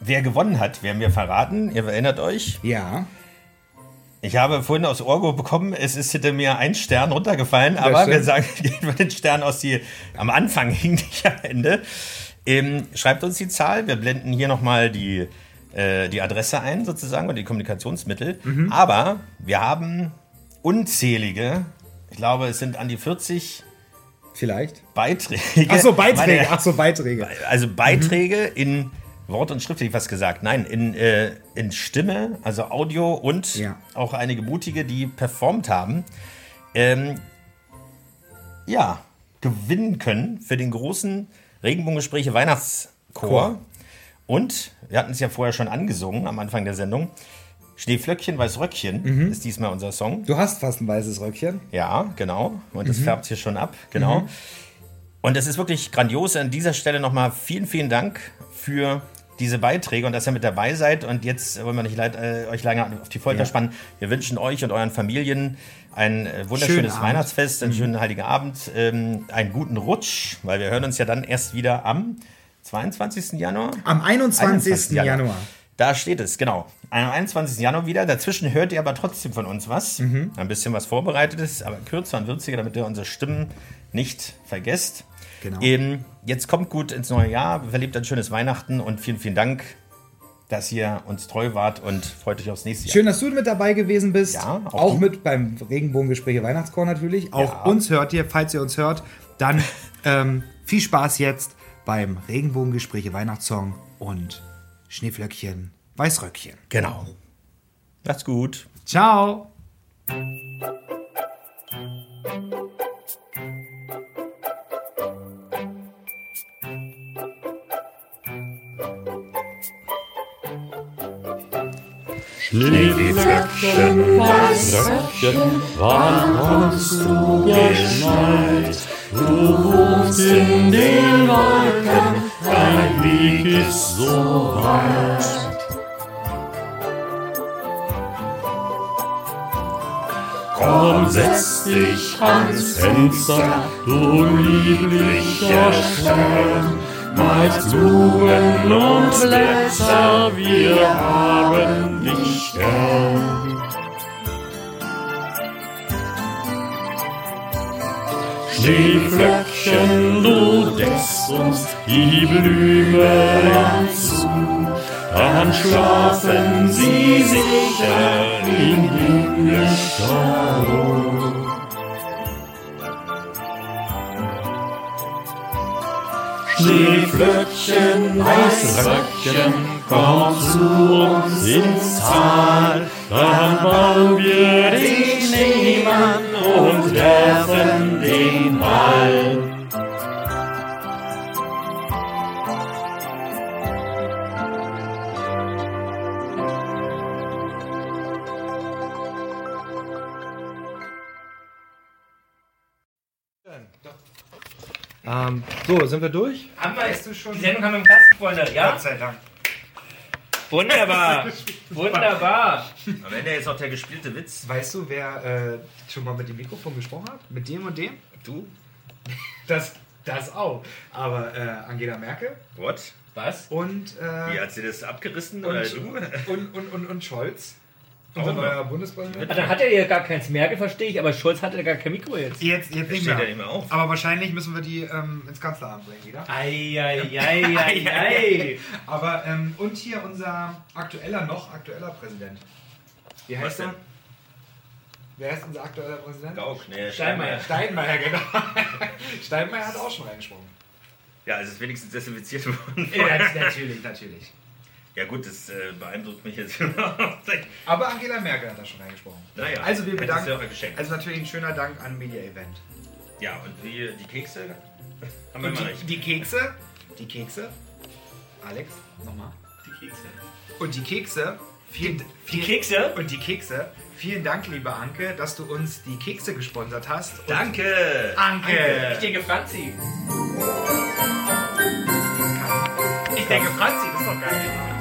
wer gewonnen hat, werden wir verraten. Ihr erinnert euch. Ja. Ich habe vorhin aus Orgo bekommen, es ist hinter mir ein Stern runtergefallen, aber wir sagen, gehen wir den Stern aus die am Anfang hing nicht am Ende. Ähm, schreibt uns die Zahl. Wir blenden hier nochmal die, äh, die Adresse ein, sozusagen, und die Kommunikationsmittel. Mhm. Aber wir haben unzählige, ich glaube, es sind an die 40 Vielleicht. Beiträge. Ach so, Beiträge. Meine- Ach so, Beiträge. also Beiträge in Wort und Schrift, hätte ich was gesagt. Nein, in, äh, in Stimme, also Audio und Ja. auch einige mutige, die performt haben, ähm, ja, gewinnen können für den großen Regenbogengespräche Weihnachtschor. Chor. Und wir hatten es ja vorher schon angesungen am Anfang der Sendung. Schneeflöckchen, Weißröckchen ist diesmal unser Song. Du hast fast ein weißes Röckchen. Ja, genau. Und das färbt hier schon ab, genau. Und es ist wirklich grandios. An dieser Stelle nochmal vielen, vielen Dank für diese Beiträge und dass ihr mit dabei seid. Und jetzt wollen wir nicht leid, äh, euch lange auf die Folter Ja. spannen. Wir wünschen euch und euren Familien ein äh, wunderschönes Abend. Weihnachtsfest, einen schönen Heiligen Abend, ähm, einen guten Rutsch, weil wir hören uns ja dann erst wieder am 22. Januar. Am 21. Januar. Da steht es, genau. Am 21. Januar wieder. Dazwischen hört ihr aber trotzdem von uns was. Mhm. Ein bisschen was Vorbereitetes, aber kürzer und würziger, damit ihr unsere Stimmen nicht vergesst. Genau. Ähm, jetzt kommt gut ins neue Jahr, verlebt ein schönes Weihnachten und vielen, vielen Dank, dass ihr uns treu wart und freut euch aufs nächste Jahr. Schön, dass du mit dabei gewesen bist. Ja, auch auch mit beim Regenbogengespräche Weihnachtschor natürlich. Auch Ja. uns hört ihr, falls ihr uns hört. Dann ähm, viel Spaß jetzt beim Regenbogengespräche Weihnachtssong und Schneeflöckchen, Weißröckchen. Genau. Macht's gut. Ciao. Schneeflöckchen, Weißröckchen, wann kommst du geschneit? Du wohnst in den Wolken, dein Weg ist so weit. Komm, setz dich ans Fenster, du lieblicher Stern. Malst Blumen und Blätter, wir haben dich Schneeflöckchen, du deckst uns die Blüme zu, dann schlafen sie sicher in himmlischer Ruhe. Schneeflöckchen, Weißröckchen, komm zu uns ins Tal, dann bauen wir den Schneemann und werfen den Ball. Ähm, so, sind wir durch? Haben wir Weißt du schon? Die Sendung haben wir im Kasten, Freunde. Ja? Gott sei Dank. Wunderbar. Wunderbar. Am Ende jetzt noch der gespielte Witz. Weißt du, wer äh, schon mal mit dem Mikrofon gesprochen hat? Mit dem und dem? Du? Das, das auch. Aber äh, Angela Merkel What? Was? und, Wie äh, hat sie das abgerissen? Oder du? und, und, und, und Scholz, unser neuer Bundespräsident. Ah, Dann hat er ja gar keins Merkel, verstehe ich, aber Scholz hatte gar kein Mikro jetzt. Jetzt, jetzt nicht steht mehr. ja nicht mehr auf. Aber wahrscheinlich müssen wir die ähm, ins Kanzleramt bringen wieder. Eieieiei. Aber, ähm, und hier unser aktueller, noch aktueller Präsident. Wie heißt er? Wer ist unser aktueller Präsident? Gauck, nee, Steinmeier. Steinmeier, genau. Steinmeier hat auch schon reingesprungen. Ja, es ist wenigstens desinfiziert worden. Ja, natürlich, natürlich. Ja gut, das äh, beeindruckt mich jetzt. Aber Angela Merkel hat da schon reingesprochen. naja, Also wir bedanken ja. Also natürlich ein schöner Dank an Media Event. ja, und wie die Kekse haben wir Und immer die, nicht. die Kekse, die Kekse, Alex, nochmal. Die Kekse. Und die Kekse, vielen, Die vielen, Kekse? Und die Kekse, vielen Dank, liebe Anke, dass du uns die Kekse gesponsert hast. Und Danke! Anke! Ich denke Franzi. Ich denke, Franzi, das ist doch geil.